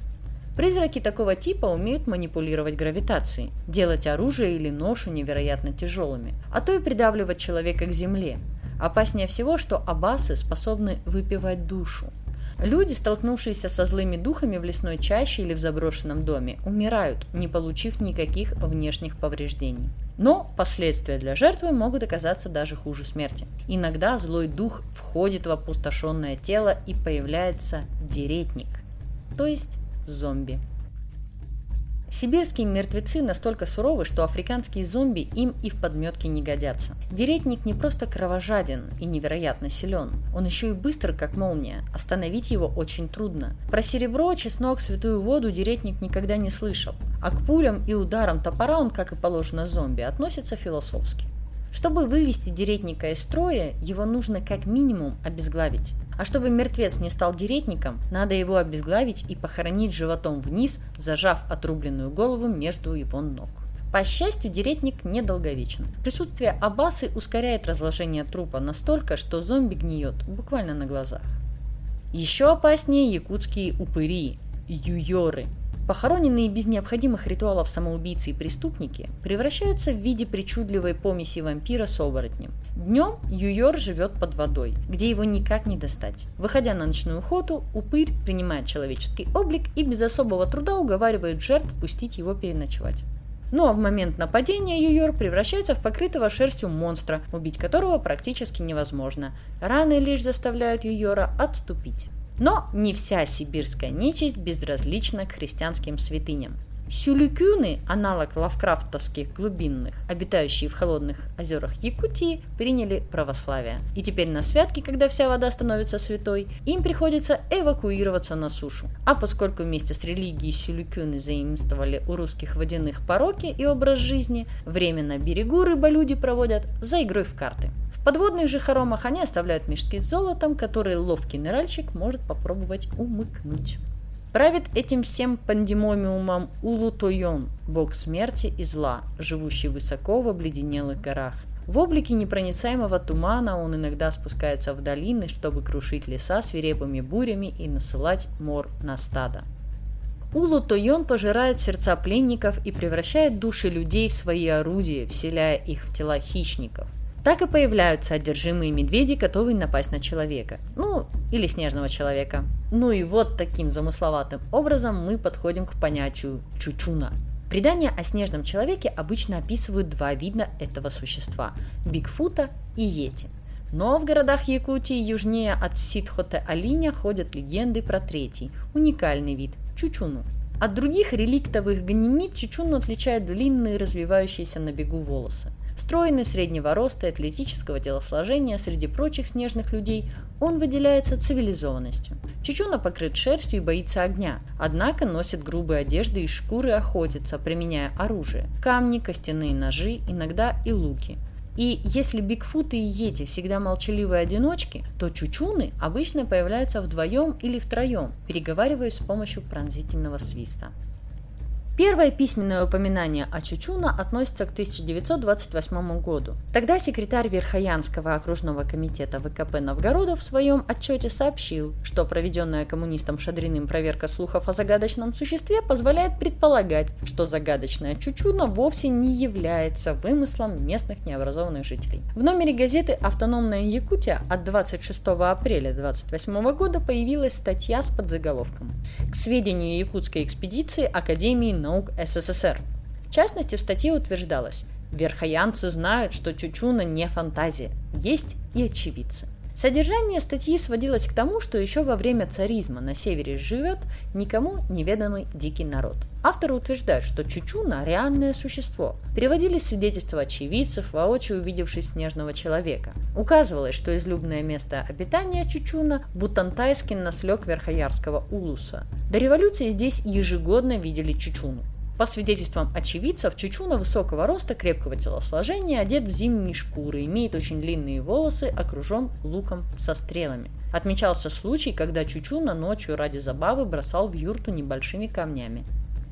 Призраки такого типа умеют манипулировать гравитацией, делать оружие или ношу невероятно тяжелыми, а то и придавливать человека к земле. Опаснее всего, что абасы способны выпивать душу. Люди, столкнувшиеся со злыми духами в лесной чаще или в заброшенном доме, умирают, не получив никаких внешних повреждений. Но последствия для жертвы могут оказаться даже хуже смерти. Иногда злой дух входит в опустошенное тело и появляется деретник, то есть зомби. Сибирские мертвецы настолько суровы, что африканские зомби им и в подметке не годятся. Деретник не просто кровожаден и невероятно силен, он еще и быстр, как молния. Остановить его очень трудно. Про серебро, чеснок, святую воду деретник никогда не слышал, а к пулям и ударам топора он, как и положено зомби, относится философски. Чтобы вывести деретника из строя, его нужно как минимум обезглавить. А чтобы мертвец не стал деретником, надо его обезглавить и похоронить животом вниз, зажав отрубленную голову между его ног. По счастью, деретник недолговечен. Присутствие абасы ускоряет разложение трупа настолько, что зомби гниет буквально на глазах. Еще опаснее якутские упыри – юйоры – Похороненные без необходимых ритуалов самоубийцы и преступники превращаются в виде причудливой помеси вампира с оборотнем. Днем Юйор живет под водой, где его никак не достать. Выходя на ночную охоту, упырь принимает человеческий облик и без особого труда уговаривает жертв пустить его переночевать. Ну а в момент нападения Юйор превращается в покрытого шерстью монстра, убить которого практически невозможно. Раны лишь заставляют Юйора отступить. Но не вся сибирская нечисть безразлична к христианским святыням. Сюлюкюны, аналог лавкрафтовских глубинных, обитающие в холодных озерах Якутии, приняли православие. И теперь на святки, когда вся вода становится святой, им приходится эвакуироваться на сушу. А поскольку вместе с религией сюлюкюны заимствовали у русских водяных пороки и образ жизни, время на берегу рыболюди проводят за игрой в карты подводных же хоромах они оставляют мешки с золотом, которые ловкий ныральщик может попробовать умыкнуть. Правит этим всем пандемомиумом Улутойон, бог смерти и зла, живущий высоко в обледенелых горах. В облике непроницаемого тумана он иногда спускается в долины, чтобы крушить леса свирепыми бурями и насылать мор на стадо. Улу Тойон пожирает сердца пленников и превращает души людей в свои орудия, вселяя их в тела хищников – так и появляются одержимые медведи, готовые напасть на человека. Ну, или снежного человека. Ну и вот таким замысловатым образом мы подходим к понятию чучуна. Предания о снежном человеке обычно описывают два вида этого существа – Бигфута и Йети. Но в городах Якутии южнее от Ситхоте-Алиня ходят легенды про третий, уникальный вид – чучуну. От других реликтовых ганимид чучуну отличает длинные развивающиеся на бегу волосы – Стройный, среднего роста и атлетического телосложения среди прочих снежных людей, он выделяется цивилизованностью. Чучуна покрыт шерстью и боится огня, однако носит грубые одежды из шкуры и охотится, применяя оружие – камни, костяные ножи, иногда и луки. И если Бигфуты и Йети всегда молчаливые одиночки, то чучуны обычно появляются вдвоем или втроем, переговариваясь с помощью пронзительного свиста. Первое письменное упоминание о Чучуна относится к 1928 году. Тогда секретарь Верхоянского окружного комитета ВКП Новгорода в своем отчете сообщил, что проведенная коммунистом Шадриным проверка слухов о загадочном существе позволяет предполагать, что загадочная Чучуна вовсе не является вымыслом местных необразованных жителей. В номере газеты «Автономная Якутия» от 26 апреля 1928 года появилась статья с подзаголовком «К сведению якутской экспедиции Академии наук СССР. В частности, в статье утверждалось, верхоянцы знают, что Чучуна не фантазия, есть и очевидцы. Содержание статьи сводилось к тому, что еще во время царизма на севере живет никому неведомый дикий народ. Авторы утверждают, что Чучуна – реальное существо. Переводились свидетельства очевидцев, воочию увидевших снежного человека. Указывалось, что излюбное место обитания Чучуна – Бутантайский наслег Верхоярского улуса. До революции здесь ежегодно видели Чучуну. По свидетельствам очевидцев, Чучуна высокого роста, крепкого телосложения, одет в зимние шкуры, имеет очень длинные волосы, окружен луком со стрелами. Отмечался случай, когда Чучуна ночью ради забавы бросал в юрту небольшими камнями.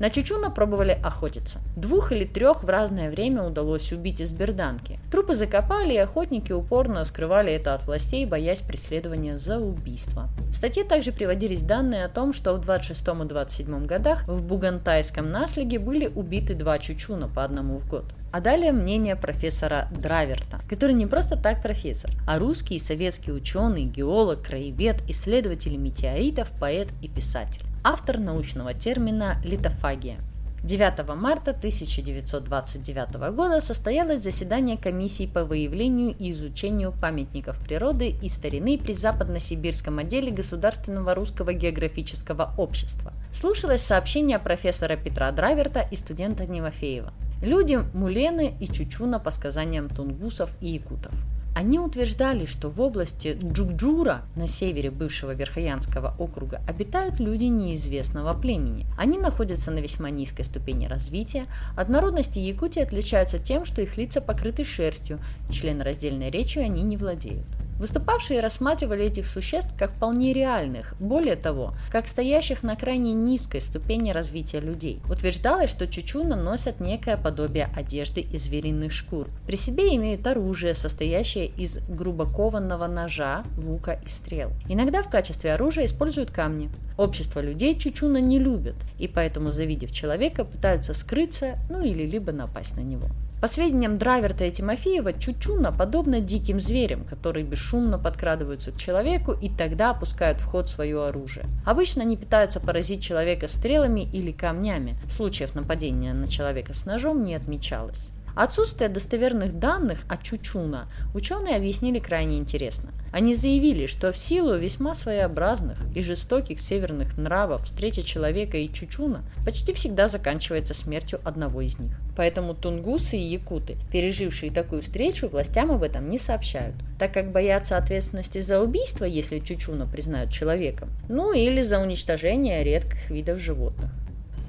На Чучуна пробовали охотиться. Двух или трех в разное время удалось убить из берданки. Трупы закопали, и охотники упорно скрывали это от властей, боясь преследования за убийство. В статье также приводились данные о том, что в 26 и 27 годах в Бугантайском наслеге были убиты два Чучуна по одному в год. А далее мнение профессора Драверта, который не просто так профессор, а русский и советский ученый, геолог, краевед, исследователь метеоритов, поэт и писатель. Автор научного термина «литофагия», 9 марта 1929 года состоялось заседание комиссии по выявлению и изучению памятников природы и старины при Западно-Сибирском отделе Государственного русского географического общества. Слушалось сообщение профессора Петра Драйверта и студента Немофеева. Люди Мулены и Чучуна по сказаниям тунгусов и якутов. Они утверждали, что в области Джукджура на севере бывшего Верхоянского округа обитают люди неизвестного племени. Они находятся на весьма низкой ступени развития. От народности Якутии отличаются тем, что их лица покрыты шерстью, членораздельной речью они не владеют. Выступавшие рассматривали этих существ как вполне реальных, более того, как стоящих на крайне низкой ступени развития людей. Утверждалось, что чучуна носят некое подобие одежды из звериных шкур. При себе имеют оружие, состоящее из грубокованного ножа, лука и стрел. Иногда в качестве оружия используют камни. Общество людей чучуна не любят, и поэтому, завидев человека, пытаются скрыться, ну или либо напасть на него. По сведениям Драйверта и Тимофеева, Чучуна подобна диким зверям, которые бесшумно подкрадываются к человеку и тогда опускают в ход свое оружие. Обычно они пытаются поразить человека стрелами или камнями. Случаев нападения на человека с ножом не отмечалось. Отсутствие достоверных данных о Чучуна ученые объяснили крайне интересно. Они заявили, что в силу весьма своеобразных и жестоких северных нравов встреча человека и Чучуна почти всегда заканчивается смертью одного из них. Поэтому тунгусы и якуты, пережившие такую встречу, властям об этом не сообщают, так как боятся ответственности за убийство, если Чучуна признают человеком, ну или за уничтожение редких видов животных.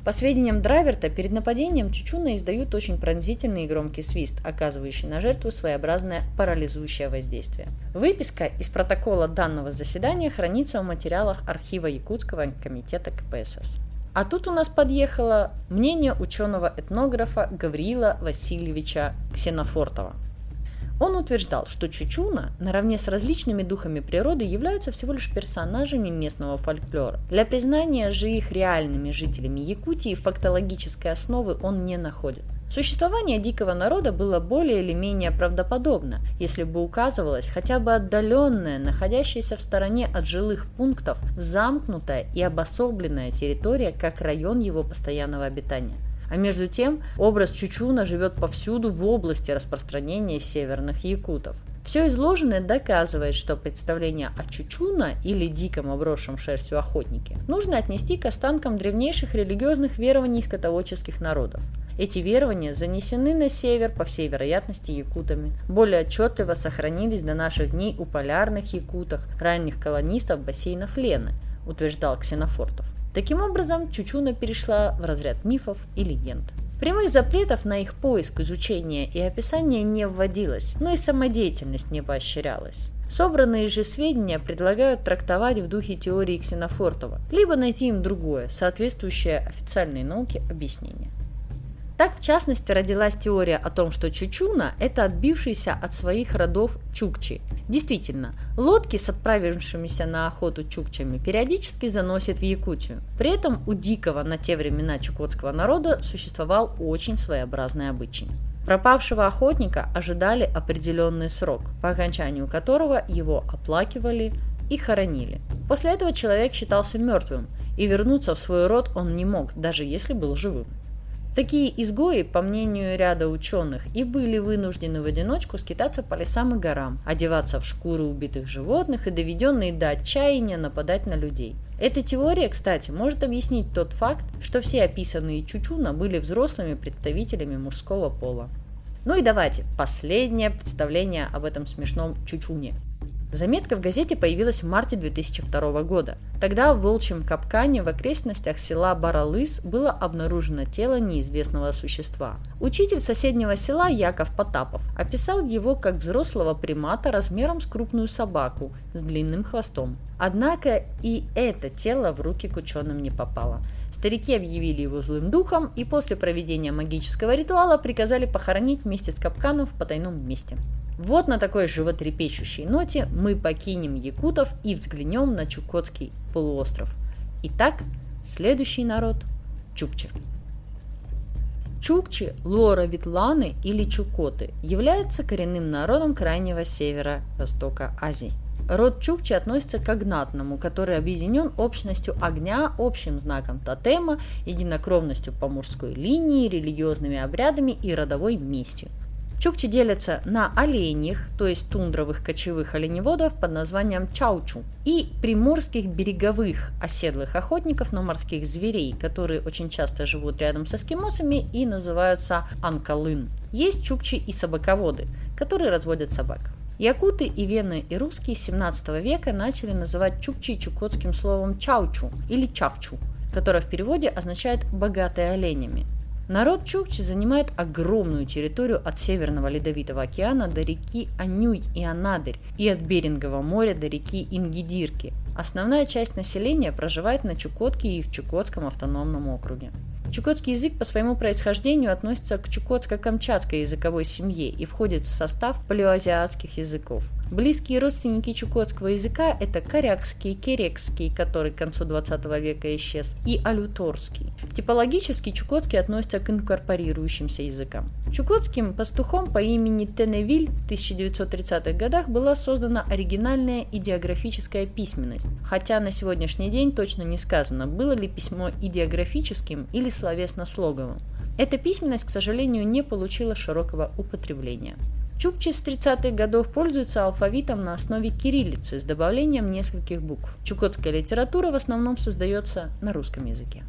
По сведениям Драйверта, перед нападением чучуна издают очень пронзительный и громкий свист, оказывающий на жертву своеобразное парализующее воздействие. Выписка из протокола данного заседания хранится в материалах архива Якутского комитета КПСС. А тут у нас подъехало мнение ученого-этнографа Гавриила Васильевича Ксенофортова – он утверждал, что Чучуна, наравне с различными духами природы, являются всего лишь персонажами местного фольклора. Для признания же их реальными жителями Якутии фактологической основы он не находит. Существование дикого народа было более или менее правдоподобно, если бы указывалось хотя бы отдаленная, находящаяся в стороне от жилых пунктов, замкнутая и обособленная территория как район его постоянного обитания. А между тем, образ Чучуна живет повсюду в области распространения северных якутов. Все изложенное доказывает, что представление о Чучуна или диком обросшем шерстью охотнике нужно отнести к останкам древнейших религиозных верований скотоводческих народов. Эти верования занесены на север, по всей вероятности, якутами. Более отчетливо сохранились до наших дней у полярных якутах, ранних колонистов бассейнов Лены, утверждал Ксенофортов. Таким образом, Чучуна перешла в разряд мифов и легенд. Прямых запретов на их поиск, изучение и описание не вводилось, но и самодеятельность не поощрялась. Собранные же сведения предлагают трактовать в духе теории Ксенофортова, либо найти им другое, соответствующее официальной науке объяснение. Так, в частности, родилась теория о том, что Чучуна – это отбившийся от своих родов Чукчи. Действительно, лодки с отправившимися на охоту чукчами периодически заносят в Якутию. При этом у дикого на те времена чукотского народа существовал очень своеобразный обычай. Пропавшего охотника ожидали определенный срок, по окончанию которого его оплакивали и хоронили. После этого человек считался мертвым, и вернуться в свой род он не мог, даже если был живым. Такие изгои, по мнению ряда ученых, и были вынуждены в одиночку скитаться по лесам и горам, одеваться в шкуры убитых животных и доведенные до отчаяния нападать на людей. Эта теория, кстати, может объяснить тот факт, что все описанные Чучуна были взрослыми представителями мужского пола. Ну и давайте, последнее представление об этом смешном Чучуне – Заметка в газете появилась в марте 2002 года. Тогда в Волчьем капкане в окрестностях села Баралыс было обнаружено тело неизвестного существа. Учитель соседнего села Яков Потапов описал его как взрослого примата размером с крупную собаку с длинным хвостом. Однако и это тело в руки к ученым не попало. Старики объявили его злым духом и после проведения магического ритуала приказали похоронить вместе с капканом в потайном месте. Вот на такой животрепещущей ноте мы покинем Якутов и взглянем на Чукотский полуостров. Итак, следующий народ – Чукчи. Чукчи, Лора Витланы или Чукоты являются коренным народом крайнего севера Востока Азии. Род Чукчи относится к агнатному, который объединен общностью огня, общим знаком тотема, единокровностью по мужской линии, религиозными обрядами и родовой местью. Чукчи делятся на оленьих, то есть тундровых кочевых оленеводов под названием чаучу, и приморских береговых оседлых охотников на морских зверей, которые очень часто живут рядом с эскимосами и называются анкалын. Есть чукчи и собаководы, которые разводят собак. Якуты и вены и русские 17 века начали называть чукчи чукотским словом чаучу или чавчу, которое в переводе означает «богатые оленями». Народ Чукчи занимает огромную территорию от Северного Ледовитого океана до реки Анюй и Анадырь и от Берингового моря до реки Ингидирки. Основная часть населения проживает на Чукотке и в Чукотском автономном округе. Чукотский язык по своему происхождению относится к чукотско-камчатской языковой семье и входит в состав палеоазиатских языков – Близкие родственники чукотского языка – это корякский, керекский, который к концу 20 века исчез, и алюторский. Типологически чукотский относится к инкорпорирующимся языкам. Чукотским пастухом по имени Теневиль в 1930-х годах была создана оригинальная идеографическая письменность, хотя на сегодняшний день точно не сказано, было ли письмо идеографическим или словесно-слоговым. Эта письменность, к сожалению, не получила широкого употребления. Чукчи с 30-х годов пользуются алфавитом на основе кириллицы с добавлением нескольких букв. Чукотская литература в основном создается на русском языке.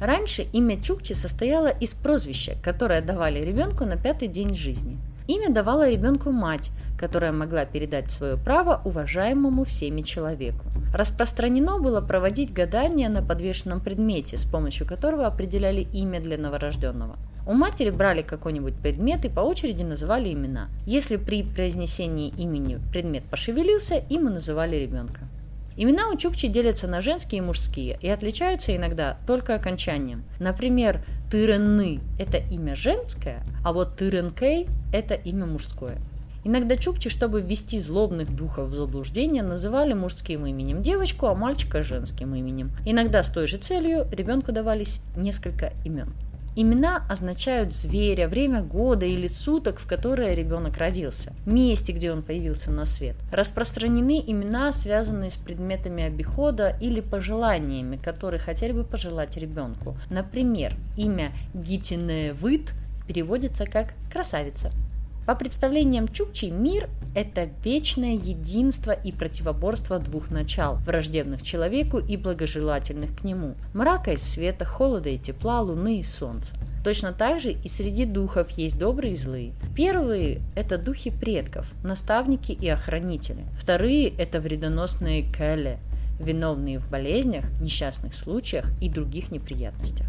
Раньше имя Чукчи состояло из прозвища, которое давали ребенку на пятый день жизни. Имя давала ребенку мать, которая могла передать свое право уважаемому всеми человеку. Распространено было проводить гадания на подвешенном предмете, с помощью которого определяли имя для новорожденного – у матери брали какой-нибудь предмет и по очереди называли имена. Если при произнесении имени предмет пошевелился, им и называли ребенка. Имена у чукчи делятся на женские и мужские и отличаются иногда только окончанием. Например, Тыренны – это имя женское, а вот Тыренкей – это имя мужское. Иногда чукчи, чтобы ввести злобных духов в заблуждение, называли мужским именем девочку, а мальчика – женским именем. Иногда с той же целью ребенку давались несколько имен. Имена означают зверя, время года или суток, в которое ребенок родился, месте, где он появился на свет. Распространены имена, связанные с предметами обихода или пожеланиями, которые хотели бы пожелать ребенку. Например, имя Гитиневыт переводится как «красавица». По представлениям Чукчи, мир – это вечное единство и противоборство двух начал, враждебных человеку и благожелательных к нему, мрака и света, холода и тепла, луны и солнца. Точно так же и среди духов есть добрые и злые. Первые – это духи предков, наставники и охранители. Вторые – это вредоносные кэле, виновные в болезнях, несчастных случаях и других неприятностях.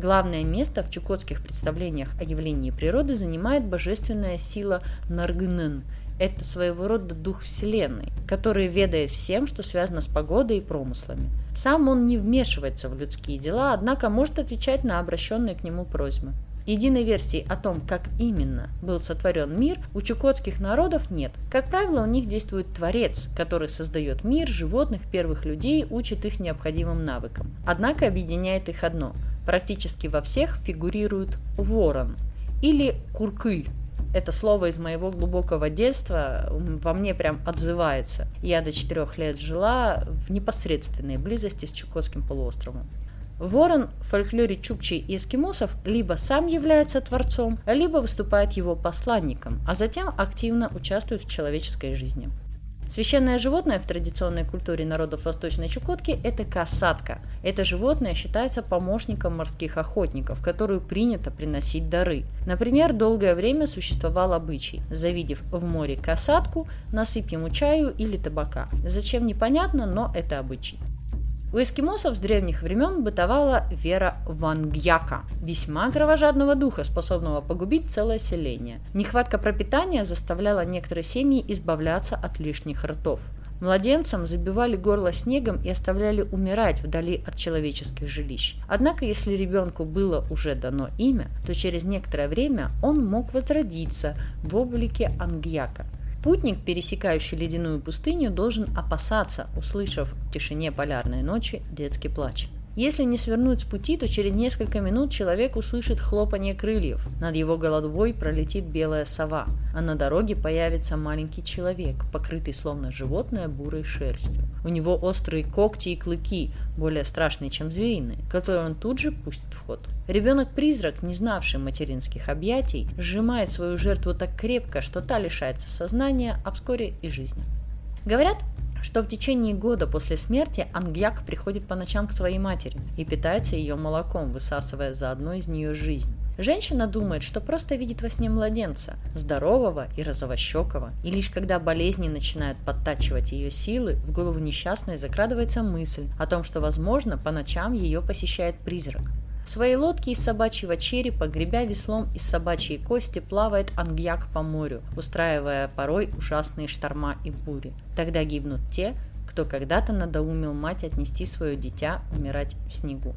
Главное место в чукотских представлениях о явлении природы занимает божественная сила Наргнын. Это своего рода дух Вселенной, который ведает всем, что связано с погодой и промыслами. Сам он не вмешивается в людские дела, однако может отвечать на обращенные к нему просьбы. Единой версии о том, как именно был сотворен мир, у чукотских народов нет. Как правило, у них действует Творец, который создает мир, животных, первых людей, учит их необходимым навыкам. Однако объединяет их одно – Практически во всех фигурирует ворон или куркыль. Это слово из моего глубокого детства во мне прям отзывается. Я до четырех лет жила в непосредственной близости с Чукотским полуостровом. Ворон в фольклоре чукчей и эскимосов либо сам является творцом, либо выступает его посланником, а затем активно участвует в человеческой жизни. Священное животное в традиционной культуре народов Восточной Чукотки – это касатка. Это животное считается помощником морских охотников, которую принято приносить дары. Например, долгое время существовал обычай – завидев в море касатку, насыпь ему чаю или табака. Зачем непонятно, но это обычай. У эскимосов с древних времен бытовала вера вангьяка, весьма кровожадного духа, способного погубить целое селение. Нехватка пропитания заставляла некоторые семьи избавляться от лишних ртов. Младенцам забивали горло снегом и оставляли умирать вдали от человеческих жилищ. Однако, если ребенку было уже дано имя, то через некоторое время он мог возродиться в облике ангьяка – Путник, пересекающий ледяную пустыню, должен опасаться, услышав в тишине полярной ночи детский плач. Если не свернуть с пути, то через несколько минут человек услышит хлопанье крыльев. Над его головой пролетит белая сова, а на дороге появится маленький человек, покрытый словно животное бурой шерстью. У него острые когти и клыки, более страшные, чем звериные, которые он тут же пустит в ход. Ребенок-призрак, не знавший материнских объятий, сжимает свою жертву так крепко, что та лишается сознания, а вскоре и жизни. Говорят, что в течение года после смерти Ангьяк приходит по ночам к своей матери и питается ее молоком, высасывая заодно из нее жизнь. Женщина думает, что просто видит во сне младенца, здорового и розовощекого, и лишь когда болезни начинают подтачивать ее силы, в голову несчастной закрадывается мысль о том, что, возможно, по ночам ее посещает призрак. Своей лодке из собачьего черепа, гребя веслом из собачьей кости, плавает ангьяк по морю, устраивая порой ужасные шторма и бури. Тогда гибнут те, кто когда-то надоумил мать отнести свое дитя умирать в снегу.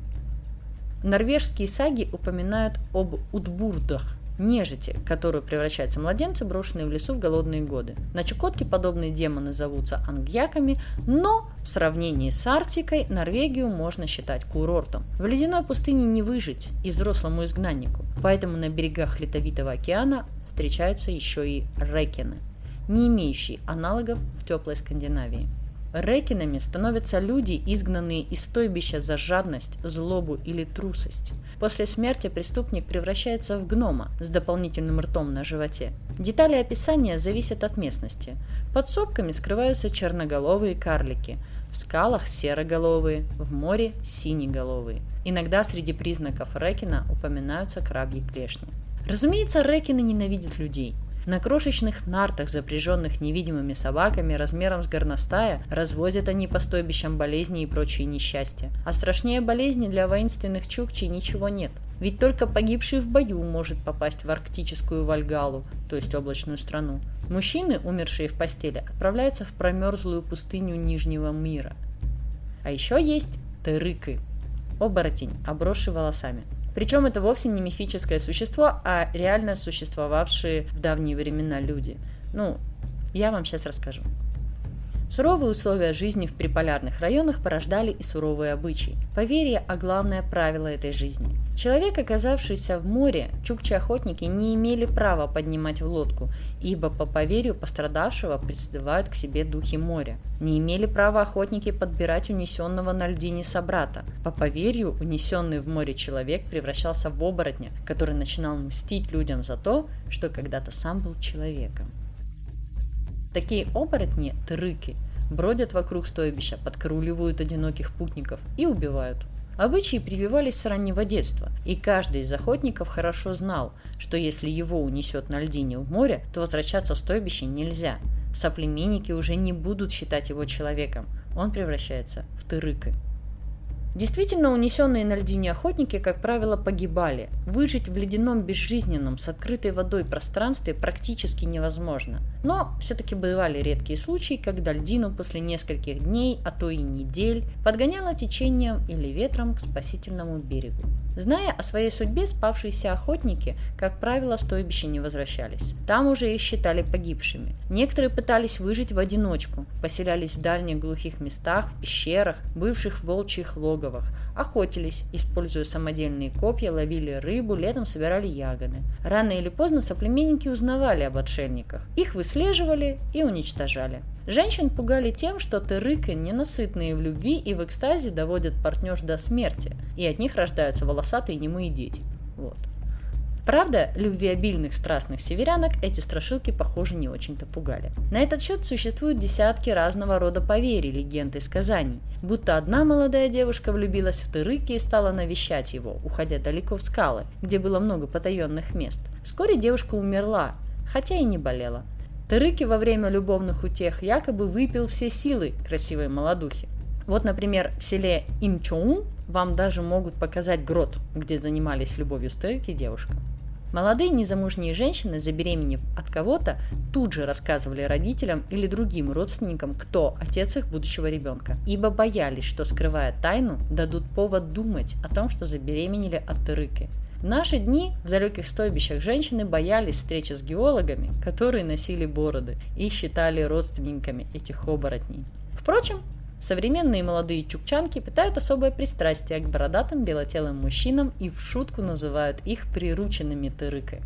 Норвежские саги упоминают об удбурдах, нежити, которую превращаются младенцы, брошенные в лесу в голодные годы. На Чукотке подобные демоны зовутся ангьяками, но в сравнении с Арктикой Норвегию можно считать курортом. В ледяной пустыне не выжить и взрослому изгнаннику, поэтому на берегах Ледовитого океана встречаются еще и рекины, не имеющие аналогов в теплой Скандинавии. Рекинами становятся люди, изгнанные из стойбища за жадность, злобу или трусость. После смерти преступник превращается в гнома с дополнительным ртом на животе. Детали описания зависят от местности. Под сопками скрываются черноголовые карлики, в скалах сероголовые, в море синеголовые. Иногда среди признаков рекина упоминаются крабьи клешни. Разумеется, рекины ненавидят людей. На крошечных нартах, запряженных невидимыми собаками размером с горностая, развозят они по стойбищам болезни и прочие несчастья. А страшнее болезни для воинственных чукчей ничего нет. Ведь только погибший в бою может попасть в арктическую Вальгалу, то есть облачную страну. Мужчины, умершие в постели, отправляются в промерзлую пустыню Нижнего мира. А еще есть тырыкы. Оборотень, обросший волосами. Причем это вовсе не мифическое существо, а реально существовавшие в давние времена люди. Ну, я вам сейчас расскажу. Суровые условия жизни в приполярных районах порождали и суровые обычаи. Поверье, а главное правило этой жизни. Человек, оказавшийся в море, чукчи-охотники не имели права поднимать в лодку, ибо по поверью пострадавшего призывают к себе духи моря. Не имели права охотники подбирать унесенного на льдине собрата. По поверью, унесенный в море человек превращался в оборотня, который начинал мстить людям за то, что когда-то сам был человеком. Такие оборотни, трыки, бродят вокруг стойбища, подкарауливают одиноких путников и убивают. Обычаи прививались с раннего детства, и каждый из охотников хорошо знал, что если его унесет на льдине в море, то возвращаться в стойбище нельзя. Соплеменники уже не будут считать его человеком, он превращается в тырыка. Действительно, унесенные на льдине охотники, как правило, погибали. Выжить в ледяном безжизненном с открытой водой пространстве практически невозможно. Но все-таки бывали редкие случаи, когда льдину после нескольких дней, а то и недель, подгоняло течением или ветром к спасительному берегу. Зная о своей судьбе, спавшиеся охотники, как правило, в стойбище не возвращались. Там уже их считали погибшими. Некоторые пытались выжить в одиночку, поселялись в дальних глухих местах, в пещерах, бывших волчьих логовах, охотились, используя самодельные копья, ловили рыбу, летом собирали ягоды. Рано или поздно соплеменники узнавали об отшельниках. Их выслеживали и уничтожали. Женщин пугали тем, что тырыки, ненасытные в любви и в экстазе, доводят партнерш до смерти, и от них рождаются волосатые немые дети. Вот. Правда, любвеобильных страстных северянок эти страшилки, похоже, не очень-то пугали. На этот счет существуют десятки разного рода поверий, легенд и сказаний. Будто одна молодая девушка влюбилась в Тырыки и стала навещать его, уходя далеко в скалы, где было много потаенных мест. Вскоре девушка умерла, хотя и не болела. Тырыки во время любовных утех якобы выпил все силы красивой молодухи. Вот, например, в селе Имчоун вам даже могут показать грот, где занимались любовью с Тырыки девушка. Молодые незамужние женщины, забеременев от кого-то, тут же рассказывали родителям или другим родственникам, кто отец их будущего ребенка, ибо боялись, что, скрывая тайну, дадут повод думать о том, что забеременели от тырыки. В наши дни в далеких стойбищах женщины боялись встречи с геологами, которые носили бороды и считали родственниками этих оборотней. Впрочем, Современные молодые чукчанки питают особое пристрастие к бородатым белотелым мужчинам и в шутку называют их прирученными тырыкой.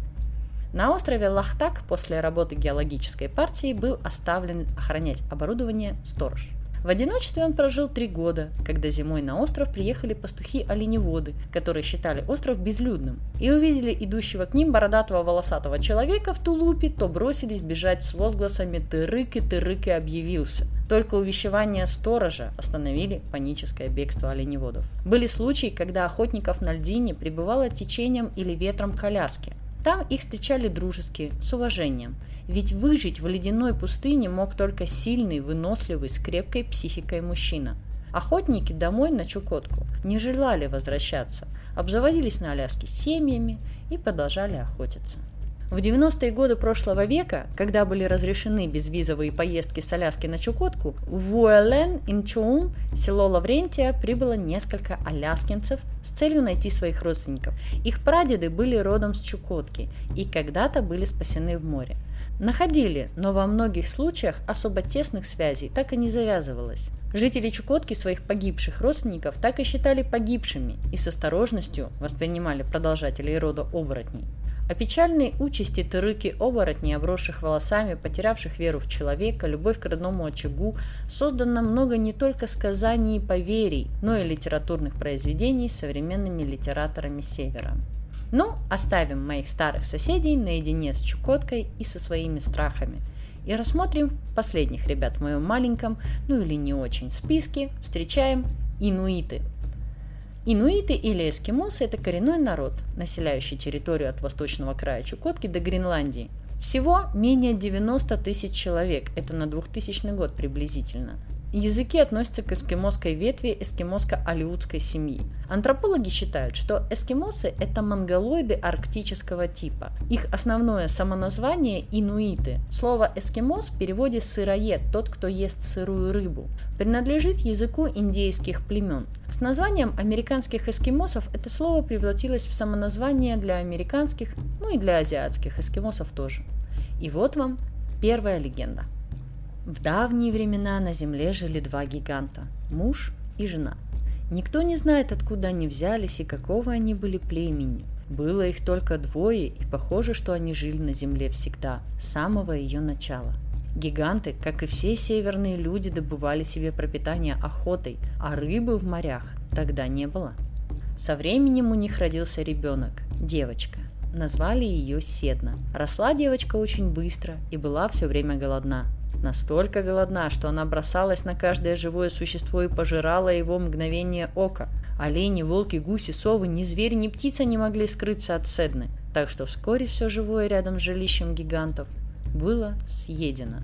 На острове Лахтак после работы геологической партии был оставлен охранять оборудование сторож. В одиночестве он прожил три года, когда зимой на остров приехали пастухи-оленеводы, которые считали остров безлюдным, и увидели идущего к ним бородатого волосатого человека в тулупе, то бросились бежать с возгласами «Тырык и тырык и объявился». Только увещевания сторожа остановили паническое бегство оленеводов. Были случаи, когда охотников на льдине прибывало течением или ветром коляски. Там их встречали дружески, с уважением – ведь выжить в ледяной пустыне мог только сильный, выносливый, с крепкой психикой мужчина. Охотники домой на Чукотку не желали возвращаться, обзаводились на Аляске семьями и продолжали охотиться. В 90-е годы прошлого века, когда были разрешены безвизовые поездки с Аляски на Чукотку, в Уэлен, Инчоун, село Лаврентия, прибыло несколько аляскинцев с целью найти своих родственников. Их прадеды были родом с Чукотки и когда-то были спасены в море. Находили, но во многих случаях особо тесных связей так и не завязывалось. Жители Чукотки своих погибших родственников так и считали погибшими и с осторожностью воспринимали продолжателей рода оборотней. О печальной участи тырыки-оборотней, обросших волосами, потерявших веру в человека, любовь к родному очагу, создано много не только сказаний и поверий, но и литературных произведений современными литераторами Севера. Ну, оставим моих старых соседей наедине с Чукоткой и со своими страхами. И рассмотрим последних ребят в моем маленьком, ну или не очень списке. Встречаем инуиты. Инуиты или эскимосы – это коренной народ, населяющий территорию от восточного края Чукотки до Гренландии. Всего менее 90 тысяч человек, это на 2000 год приблизительно. Языки относятся к эскимосской ветви эскимоско-алиутской семьи. Антропологи считают, что эскимосы – это монголоиды арктического типа. Их основное самоназвание – инуиты. Слово «эскимос» в переводе «сыроед» – тот, кто ест сырую рыбу. Принадлежит языку индейских племен. С названием американских эскимосов это слово превратилось в самоназвание для американских, ну и для азиатских эскимосов тоже. И вот вам первая легенда – в давние времена на Земле жили два гиганта – муж и жена. Никто не знает, откуда они взялись и какого они были племени. Было их только двое, и похоже, что они жили на Земле всегда, с самого ее начала. Гиганты, как и все северные люди, добывали себе пропитание охотой, а рыбы в морях тогда не было. Со временем у них родился ребенок, девочка. Назвали ее Седна. Росла девочка очень быстро и была все время голодна. Настолько голодна, что она бросалась на каждое живое существо и пожирала его мгновение ока. Олени, волки, гуси, совы, ни зверь, ни птица не могли скрыться от Седны, так что вскоре все живое рядом с жилищем гигантов было съедено.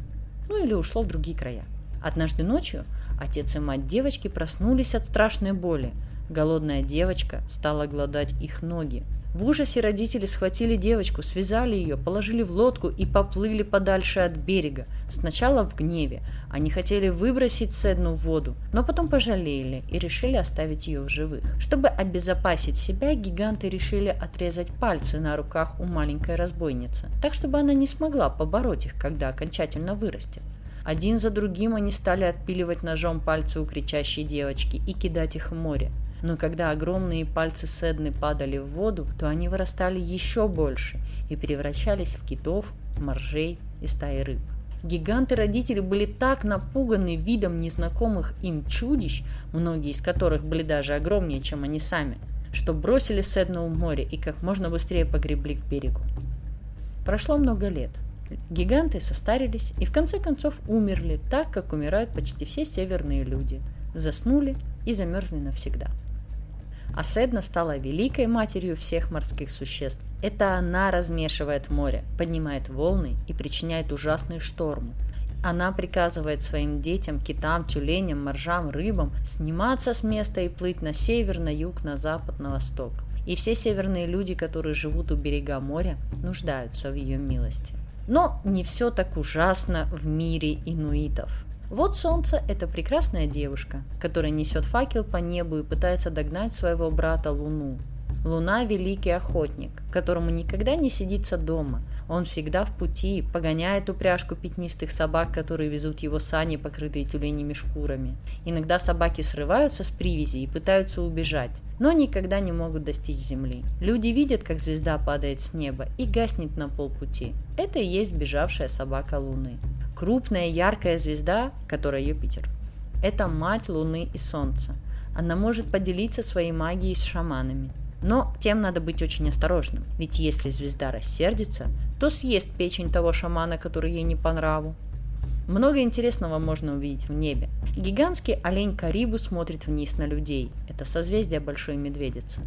Ну или ушло в другие края. Однажды ночью отец и мать девочки проснулись от страшной боли. Голодная девочка стала гладать их ноги. В ужасе родители схватили девочку, связали ее, положили в лодку и поплыли подальше от берега. Сначала в гневе. Они хотели выбросить Седну в воду, но потом пожалели и решили оставить ее в живых. Чтобы обезопасить себя, гиганты решили отрезать пальцы на руках у маленькой разбойницы, так чтобы она не смогла побороть их, когда окончательно вырастет. Один за другим они стали отпиливать ножом пальцы у кричащей девочки и кидать их в море но когда огромные пальцы Седны падали в воду, то они вырастали еще больше и превращались в китов, моржей и стаи рыб. Гиганты-родители были так напуганы видом незнакомых им чудищ, многие из которых были даже огромнее, чем они сами, что бросили Седну в море и как можно быстрее погребли к берегу. Прошло много лет. Гиганты состарились и в конце концов умерли так, как умирают почти все северные люди. Заснули и замерзли навсегда. А Седна стала великой матерью всех морских существ. Это она размешивает море, поднимает волны и причиняет ужасные штормы. Она приказывает своим детям, китам, тюленям, моржам, рыбам сниматься с места и плыть на север, на юг, на запад, на восток. И все северные люди, которые живут у берега моря, нуждаются в ее милости. Но не все так ужасно в мире инуитов. Вот солнце – это прекрасная девушка, которая несет факел по небу и пытается догнать своего брата Луну. Луна – великий охотник, которому никогда не сидится дома. Он всегда в пути, погоняет упряжку пятнистых собак, которые везут его сани, покрытые тюленями шкурами. Иногда собаки срываются с привязи и пытаются убежать, но никогда не могут достичь земли. Люди видят, как звезда падает с неба и гаснет на полпути. Это и есть бежавшая собака Луны. Крупная яркая звезда, которая Юпитер, это мать Луны и Солнца. Она может поделиться своей магией с шаманами. Но тем надо быть очень осторожным, ведь если звезда рассердится, то съест печень того шамана, который ей не по нраву. Много интересного можно увидеть в небе. Гигантский олень Карибу смотрит вниз на людей. Это созвездие Большой Медведицы.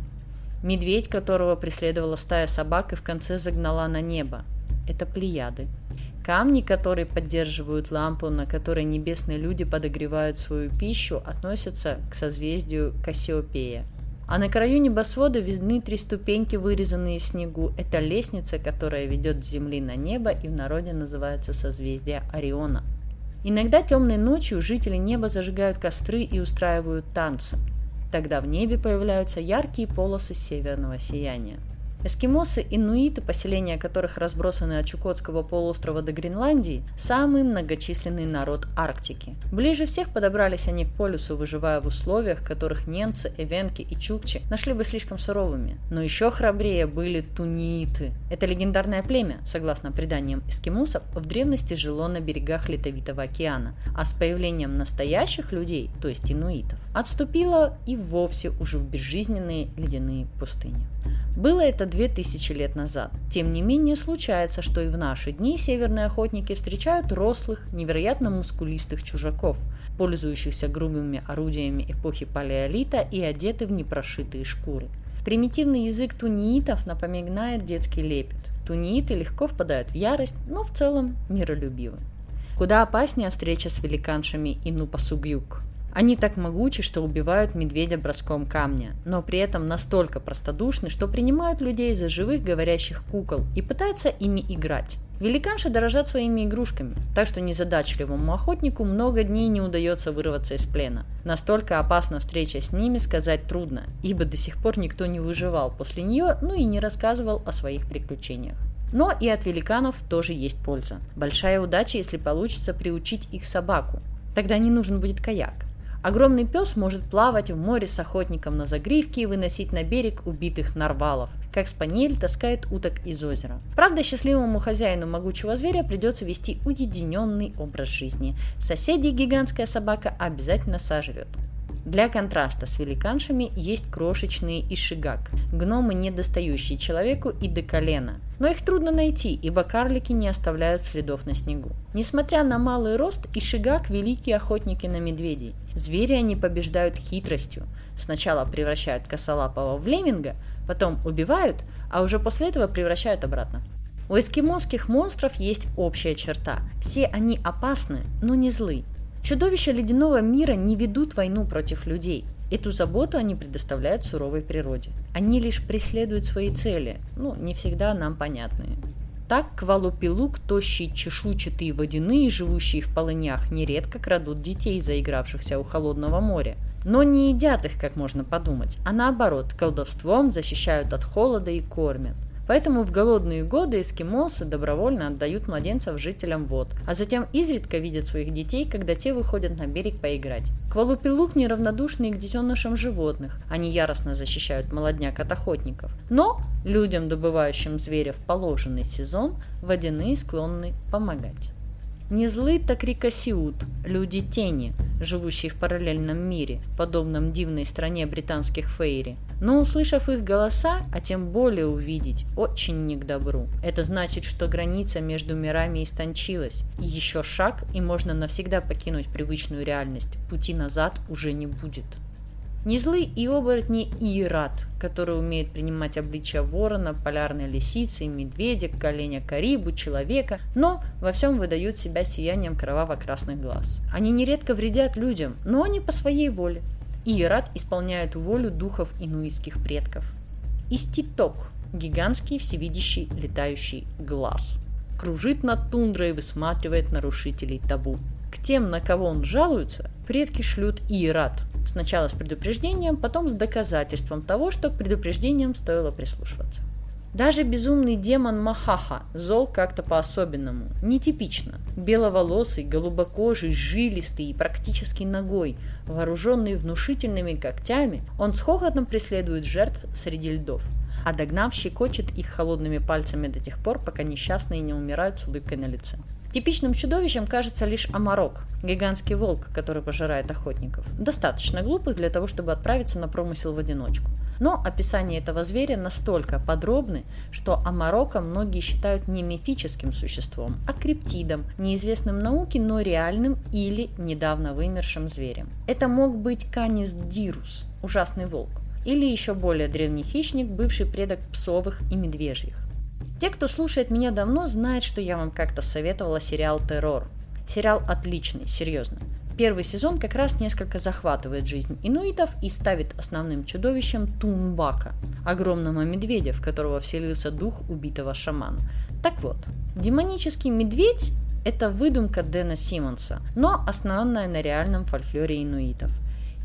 Медведь, которого преследовала стая собак и в конце загнала на небо. Это Плеяды. Камни, которые поддерживают лампу, на которой небесные люди подогревают свою пищу, относятся к созвездию Кассиопея – а на краю небосвода видны три ступеньки, вырезанные в снегу. Это лестница, которая ведет с земли на небо и в народе называется созвездие Ориона. Иногда темной ночью жители неба зажигают костры и устраивают танцы. Тогда в небе появляются яркие полосы северного сияния. Эскимосы – инуиты, поселения которых разбросаны от Чукотского полуострова до Гренландии, самый многочисленный народ Арктики. Ближе всех подобрались они к полюсу, выживая в условиях, которых ненцы, эвенки и чукчи нашли бы слишком суровыми. Но еще храбрее были тунииты. Это легендарное племя, согласно преданиям эскимосов, в древности жило на берегах Ледовитого океана, а с появлением настоящих людей, то есть инуитов, отступило и вовсе уже в безжизненные ледяные пустыни. Было это две тысячи лет назад. Тем не менее, случается, что и в наши дни северные охотники встречают рослых, невероятно мускулистых чужаков, пользующихся грубыми орудиями эпохи палеолита и одеты в непрошитые шкуры. Примитивный язык туниитов напоминает детский лепет. Тунииты легко впадают в ярость, но в целом миролюбивы. Куда опаснее встреча с великаншами Инупасугюк. Они так могучи, что убивают медведя броском камня, но при этом настолько простодушны, что принимают людей за живых говорящих кукол и пытаются ими играть. Великанши дорожат своими игрушками, так что незадачливому охотнику много дней не удается вырваться из плена. Настолько опасна встреча с ними сказать трудно, ибо до сих пор никто не выживал после нее, ну и не рассказывал о своих приключениях. Но и от великанов тоже есть польза. Большая удача, если получится приучить их собаку. Тогда не нужен будет каяк. Огромный пес может плавать в море с охотником на загривке и выносить на берег убитых нарвалов, как спаниель таскает уток из озера. Правда, счастливому хозяину могучего зверя придется вести уединенный образ жизни. Соседей гигантская собака обязательно сожрет. Для контраста с великаншами есть крошечные ишигак, гномы, недостающие человеку и до колена. Но их трудно найти, ибо карлики не оставляют следов на снегу. Несмотря на малый рост, ишигак – великие охотники на медведей. Звери они побеждают хитростью. Сначала превращают косолапого в лемминга, потом убивают, а уже после этого превращают обратно. У эскимосских монстров есть общая черта. Все они опасны, но не злы. Чудовища ледяного мира не ведут войну против людей. Эту заботу они предоставляют суровой природе. Они лишь преследуют свои цели, ну, не всегда нам понятные. Так квалопилук, тощие чешуйчатые водяные, живущие в полынях, нередко крадут детей, заигравшихся у холодного моря. Но не едят их, как можно подумать, а наоборот, колдовством защищают от холода и кормят. Поэтому в голодные годы эскимосы добровольно отдают младенцев жителям вод, а затем изредка видят своих детей, когда те выходят на берег поиграть. Квалупилук неравнодушны к детенышам животных, они яростно защищают молодняк от охотников. Но людям, добывающим зверя в положенный сезон, водяные склонны помогать. Не злы, так рикосиут, люди тени, живущие в параллельном мире, подобном дивной стране британских фейри. Но услышав их голоса, а тем более увидеть, очень не к добру. Это значит, что граница между мирами истончилась. Еще шаг, и можно навсегда покинуть привычную реальность. Пути назад уже не будет. Не злы и оборотни Иерат, который умеет принимать обличия ворона, полярной лисицы, медведя, коленя карибу, человека, но во всем выдают себя сиянием кроваво-красных глаз. Они нередко вредят людям, но они по своей воле. Иерат исполняет волю духов инуитских предков. Иститок – гигантский всевидящий летающий глаз. Кружит над тундрой и высматривает нарушителей табу. Тем, на кого он жалуется, предки шлют Иерат – Сначала с предупреждением, потом с доказательством того, что к предупреждениям стоило прислушиваться. Даже безумный демон Махаха зол как-то по-особенному, нетипично. Беловолосый, голубокожий, жилистый и практически ногой, вооруженный внушительными когтями, он с хохотом преследует жертв среди льдов а догнав, щекочет их холодными пальцами до тех пор, пока несчастные не умирают с улыбкой на лице. Типичным чудовищем кажется лишь амарок, гигантский волк, который пожирает охотников. Достаточно глупый для того, чтобы отправиться на промысел в одиночку. Но описание этого зверя настолько подробны, что амарока многие считают не мифическим существом, а криптидом, неизвестным науке, но реальным или недавно вымершим зверем. Это мог быть канис дирус, ужасный волк, или еще более древний хищник, бывший предок псовых и медвежьих. Те, кто слушает меня давно, знают, что я вам как-то советовала сериал «Террор». Сериал отличный, серьезно. Первый сезон как раз несколько захватывает жизнь инуитов и ставит основным чудовищем Тунбака, огромного медведя, в которого вселился дух убитого шамана. Так вот, демонический медведь – это выдумка Дэна Симмонса, но основанная на реальном фольклоре инуитов.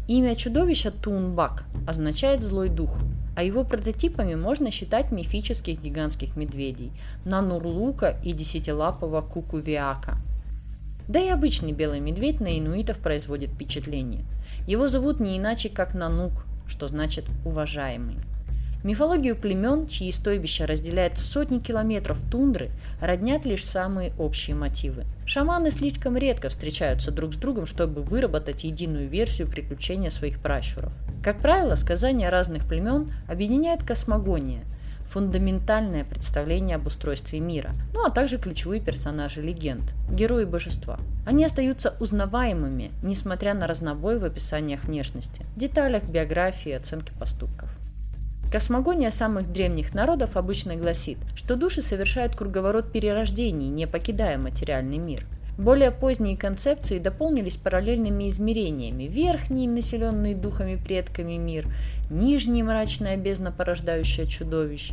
Имя чудовища Тунбак означает «злой дух», а его прототипами можно считать мифических гигантских медведей – Нанурлука и десятилапого Кукувиака – да и обычный белый медведь на инуитов производит впечатление. Его зовут не иначе, как Нанук, что значит «уважаемый». Мифологию племен, чьи стойбища разделяют сотни километров тундры, роднят лишь самые общие мотивы. Шаманы слишком редко встречаются друг с другом, чтобы выработать единую версию приключения своих пращуров. Как правило, сказания разных племен объединяет космогония, фундаментальное представление об устройстве мира, ну а также ключевые персонажи легенд, герои божества. Они остаются узнаваемыми, несмотря на разнобой в описаниях внешности, деталях биографии и оценки поступков. Космогония самых древних народов обычно гласит, что души совершают круговорот перерождений, не покидая материальный мир. Более поздние концепции дополнились параллельными измерениями. Верхний, населенный духами предками мир, нижний мрачная бездна, порождающая чудовищ.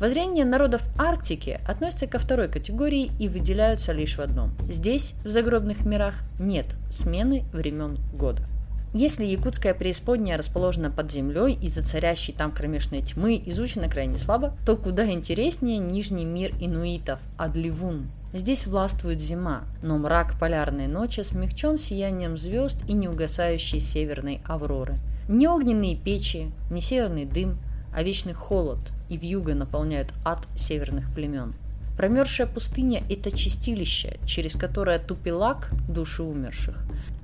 Воззрения народов Арктики относятся ко второй категории и выделяются лишь в одном. Здесь, в загробных мирах, нет смены времен года. Если якутская преисподняя расположена под землей из-за царящей там кромешной тьмы изучена крайне слабо, то куда интереснее нижний мир инуитов – Адливун. Здесь властвует зима, но мрак полярной ночи смягчен сиянием звезд и неугасающей северной авроры – ни огненные печи, ни северный дым, а вечный холод и вьюга наполняют ад северных племен. Промерзшая пустыня – это чистилище, через которое тупилак, души умерших,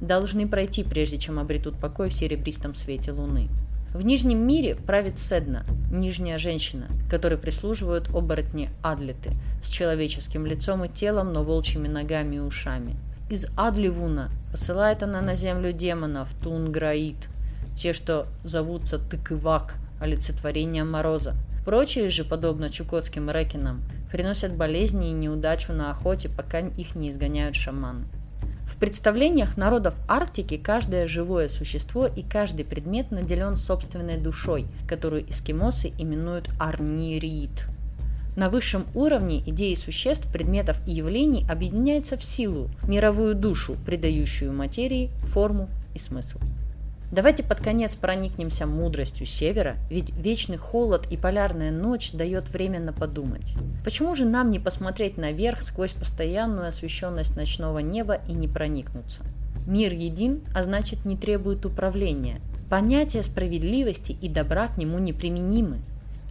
должны пройти, прежде чем обретут покой в серебристом свете луны. В Нижнем мире правит Седна, нижняя женщина, которой прислуживают оборотни Адлеты, с человеческим лицом и телом, но волчьими ногами и ушами. Из Адливуна посылает она на землю демонов Тунграид, те, что зовутся Тыкывак, олицетворение мороза. Прочие же, подобно чукотским рекинам, приносят болезни и неудачу на охоте, пока их не изгоняют шаманы. Представлениях народов Арктики каждое живое существо и каждый предмет наделен собственной душой, которую эскимосы именуют арнирит. На высшем уровне идеи существ, предметов и явлений объединяются в силу, мировую душу, придающую материи форму и смысл. Давайте под конец проникнемся мудростью севера, ведь вечный холод и полярная ночь дает временно подумать. Почему же нам не посмотреть наверх сквозь постоянную освещенность ночного неба и не проникнуться? Мир един, а значит не требует управления. Понятия справедливости и добра к нему неприменимы.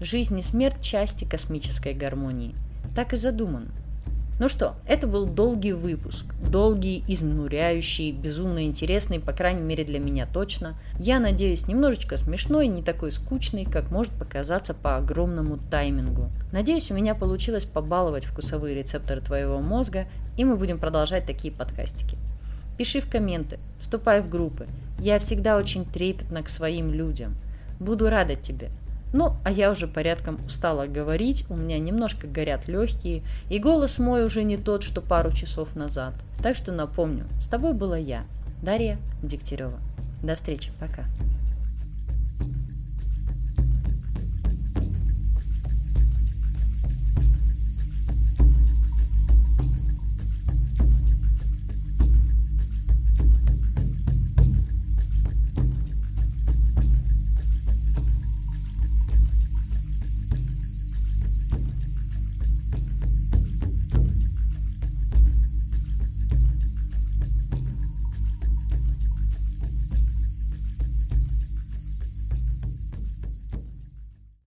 Жизнь и смерть – части космической гармонии. Так и задумано. Ну что, это был долгий выпуск. Долгий, изнуряющий, безумно интересный, по крайней мере для меня точно. Я надеюсь, немножечко смешной, не такой скучный, как может показаться по огромному таймингу. Надеюсь, у меня получилось побаловать вкусовые рецепторы твоего мозга, и мы будем продолжать такие подкастики. Пиши в комменты, вступай в группы. Я всегда очень трепетна к своим людям. Буду рада тебе. Ну, а я уже порядком устала говорить, у меня немножко горят легкие, и голос мой уже не тот, что пару часов назад. Так что напомню, с тобой была я, Дарья Дегтярева. До встречи, пока.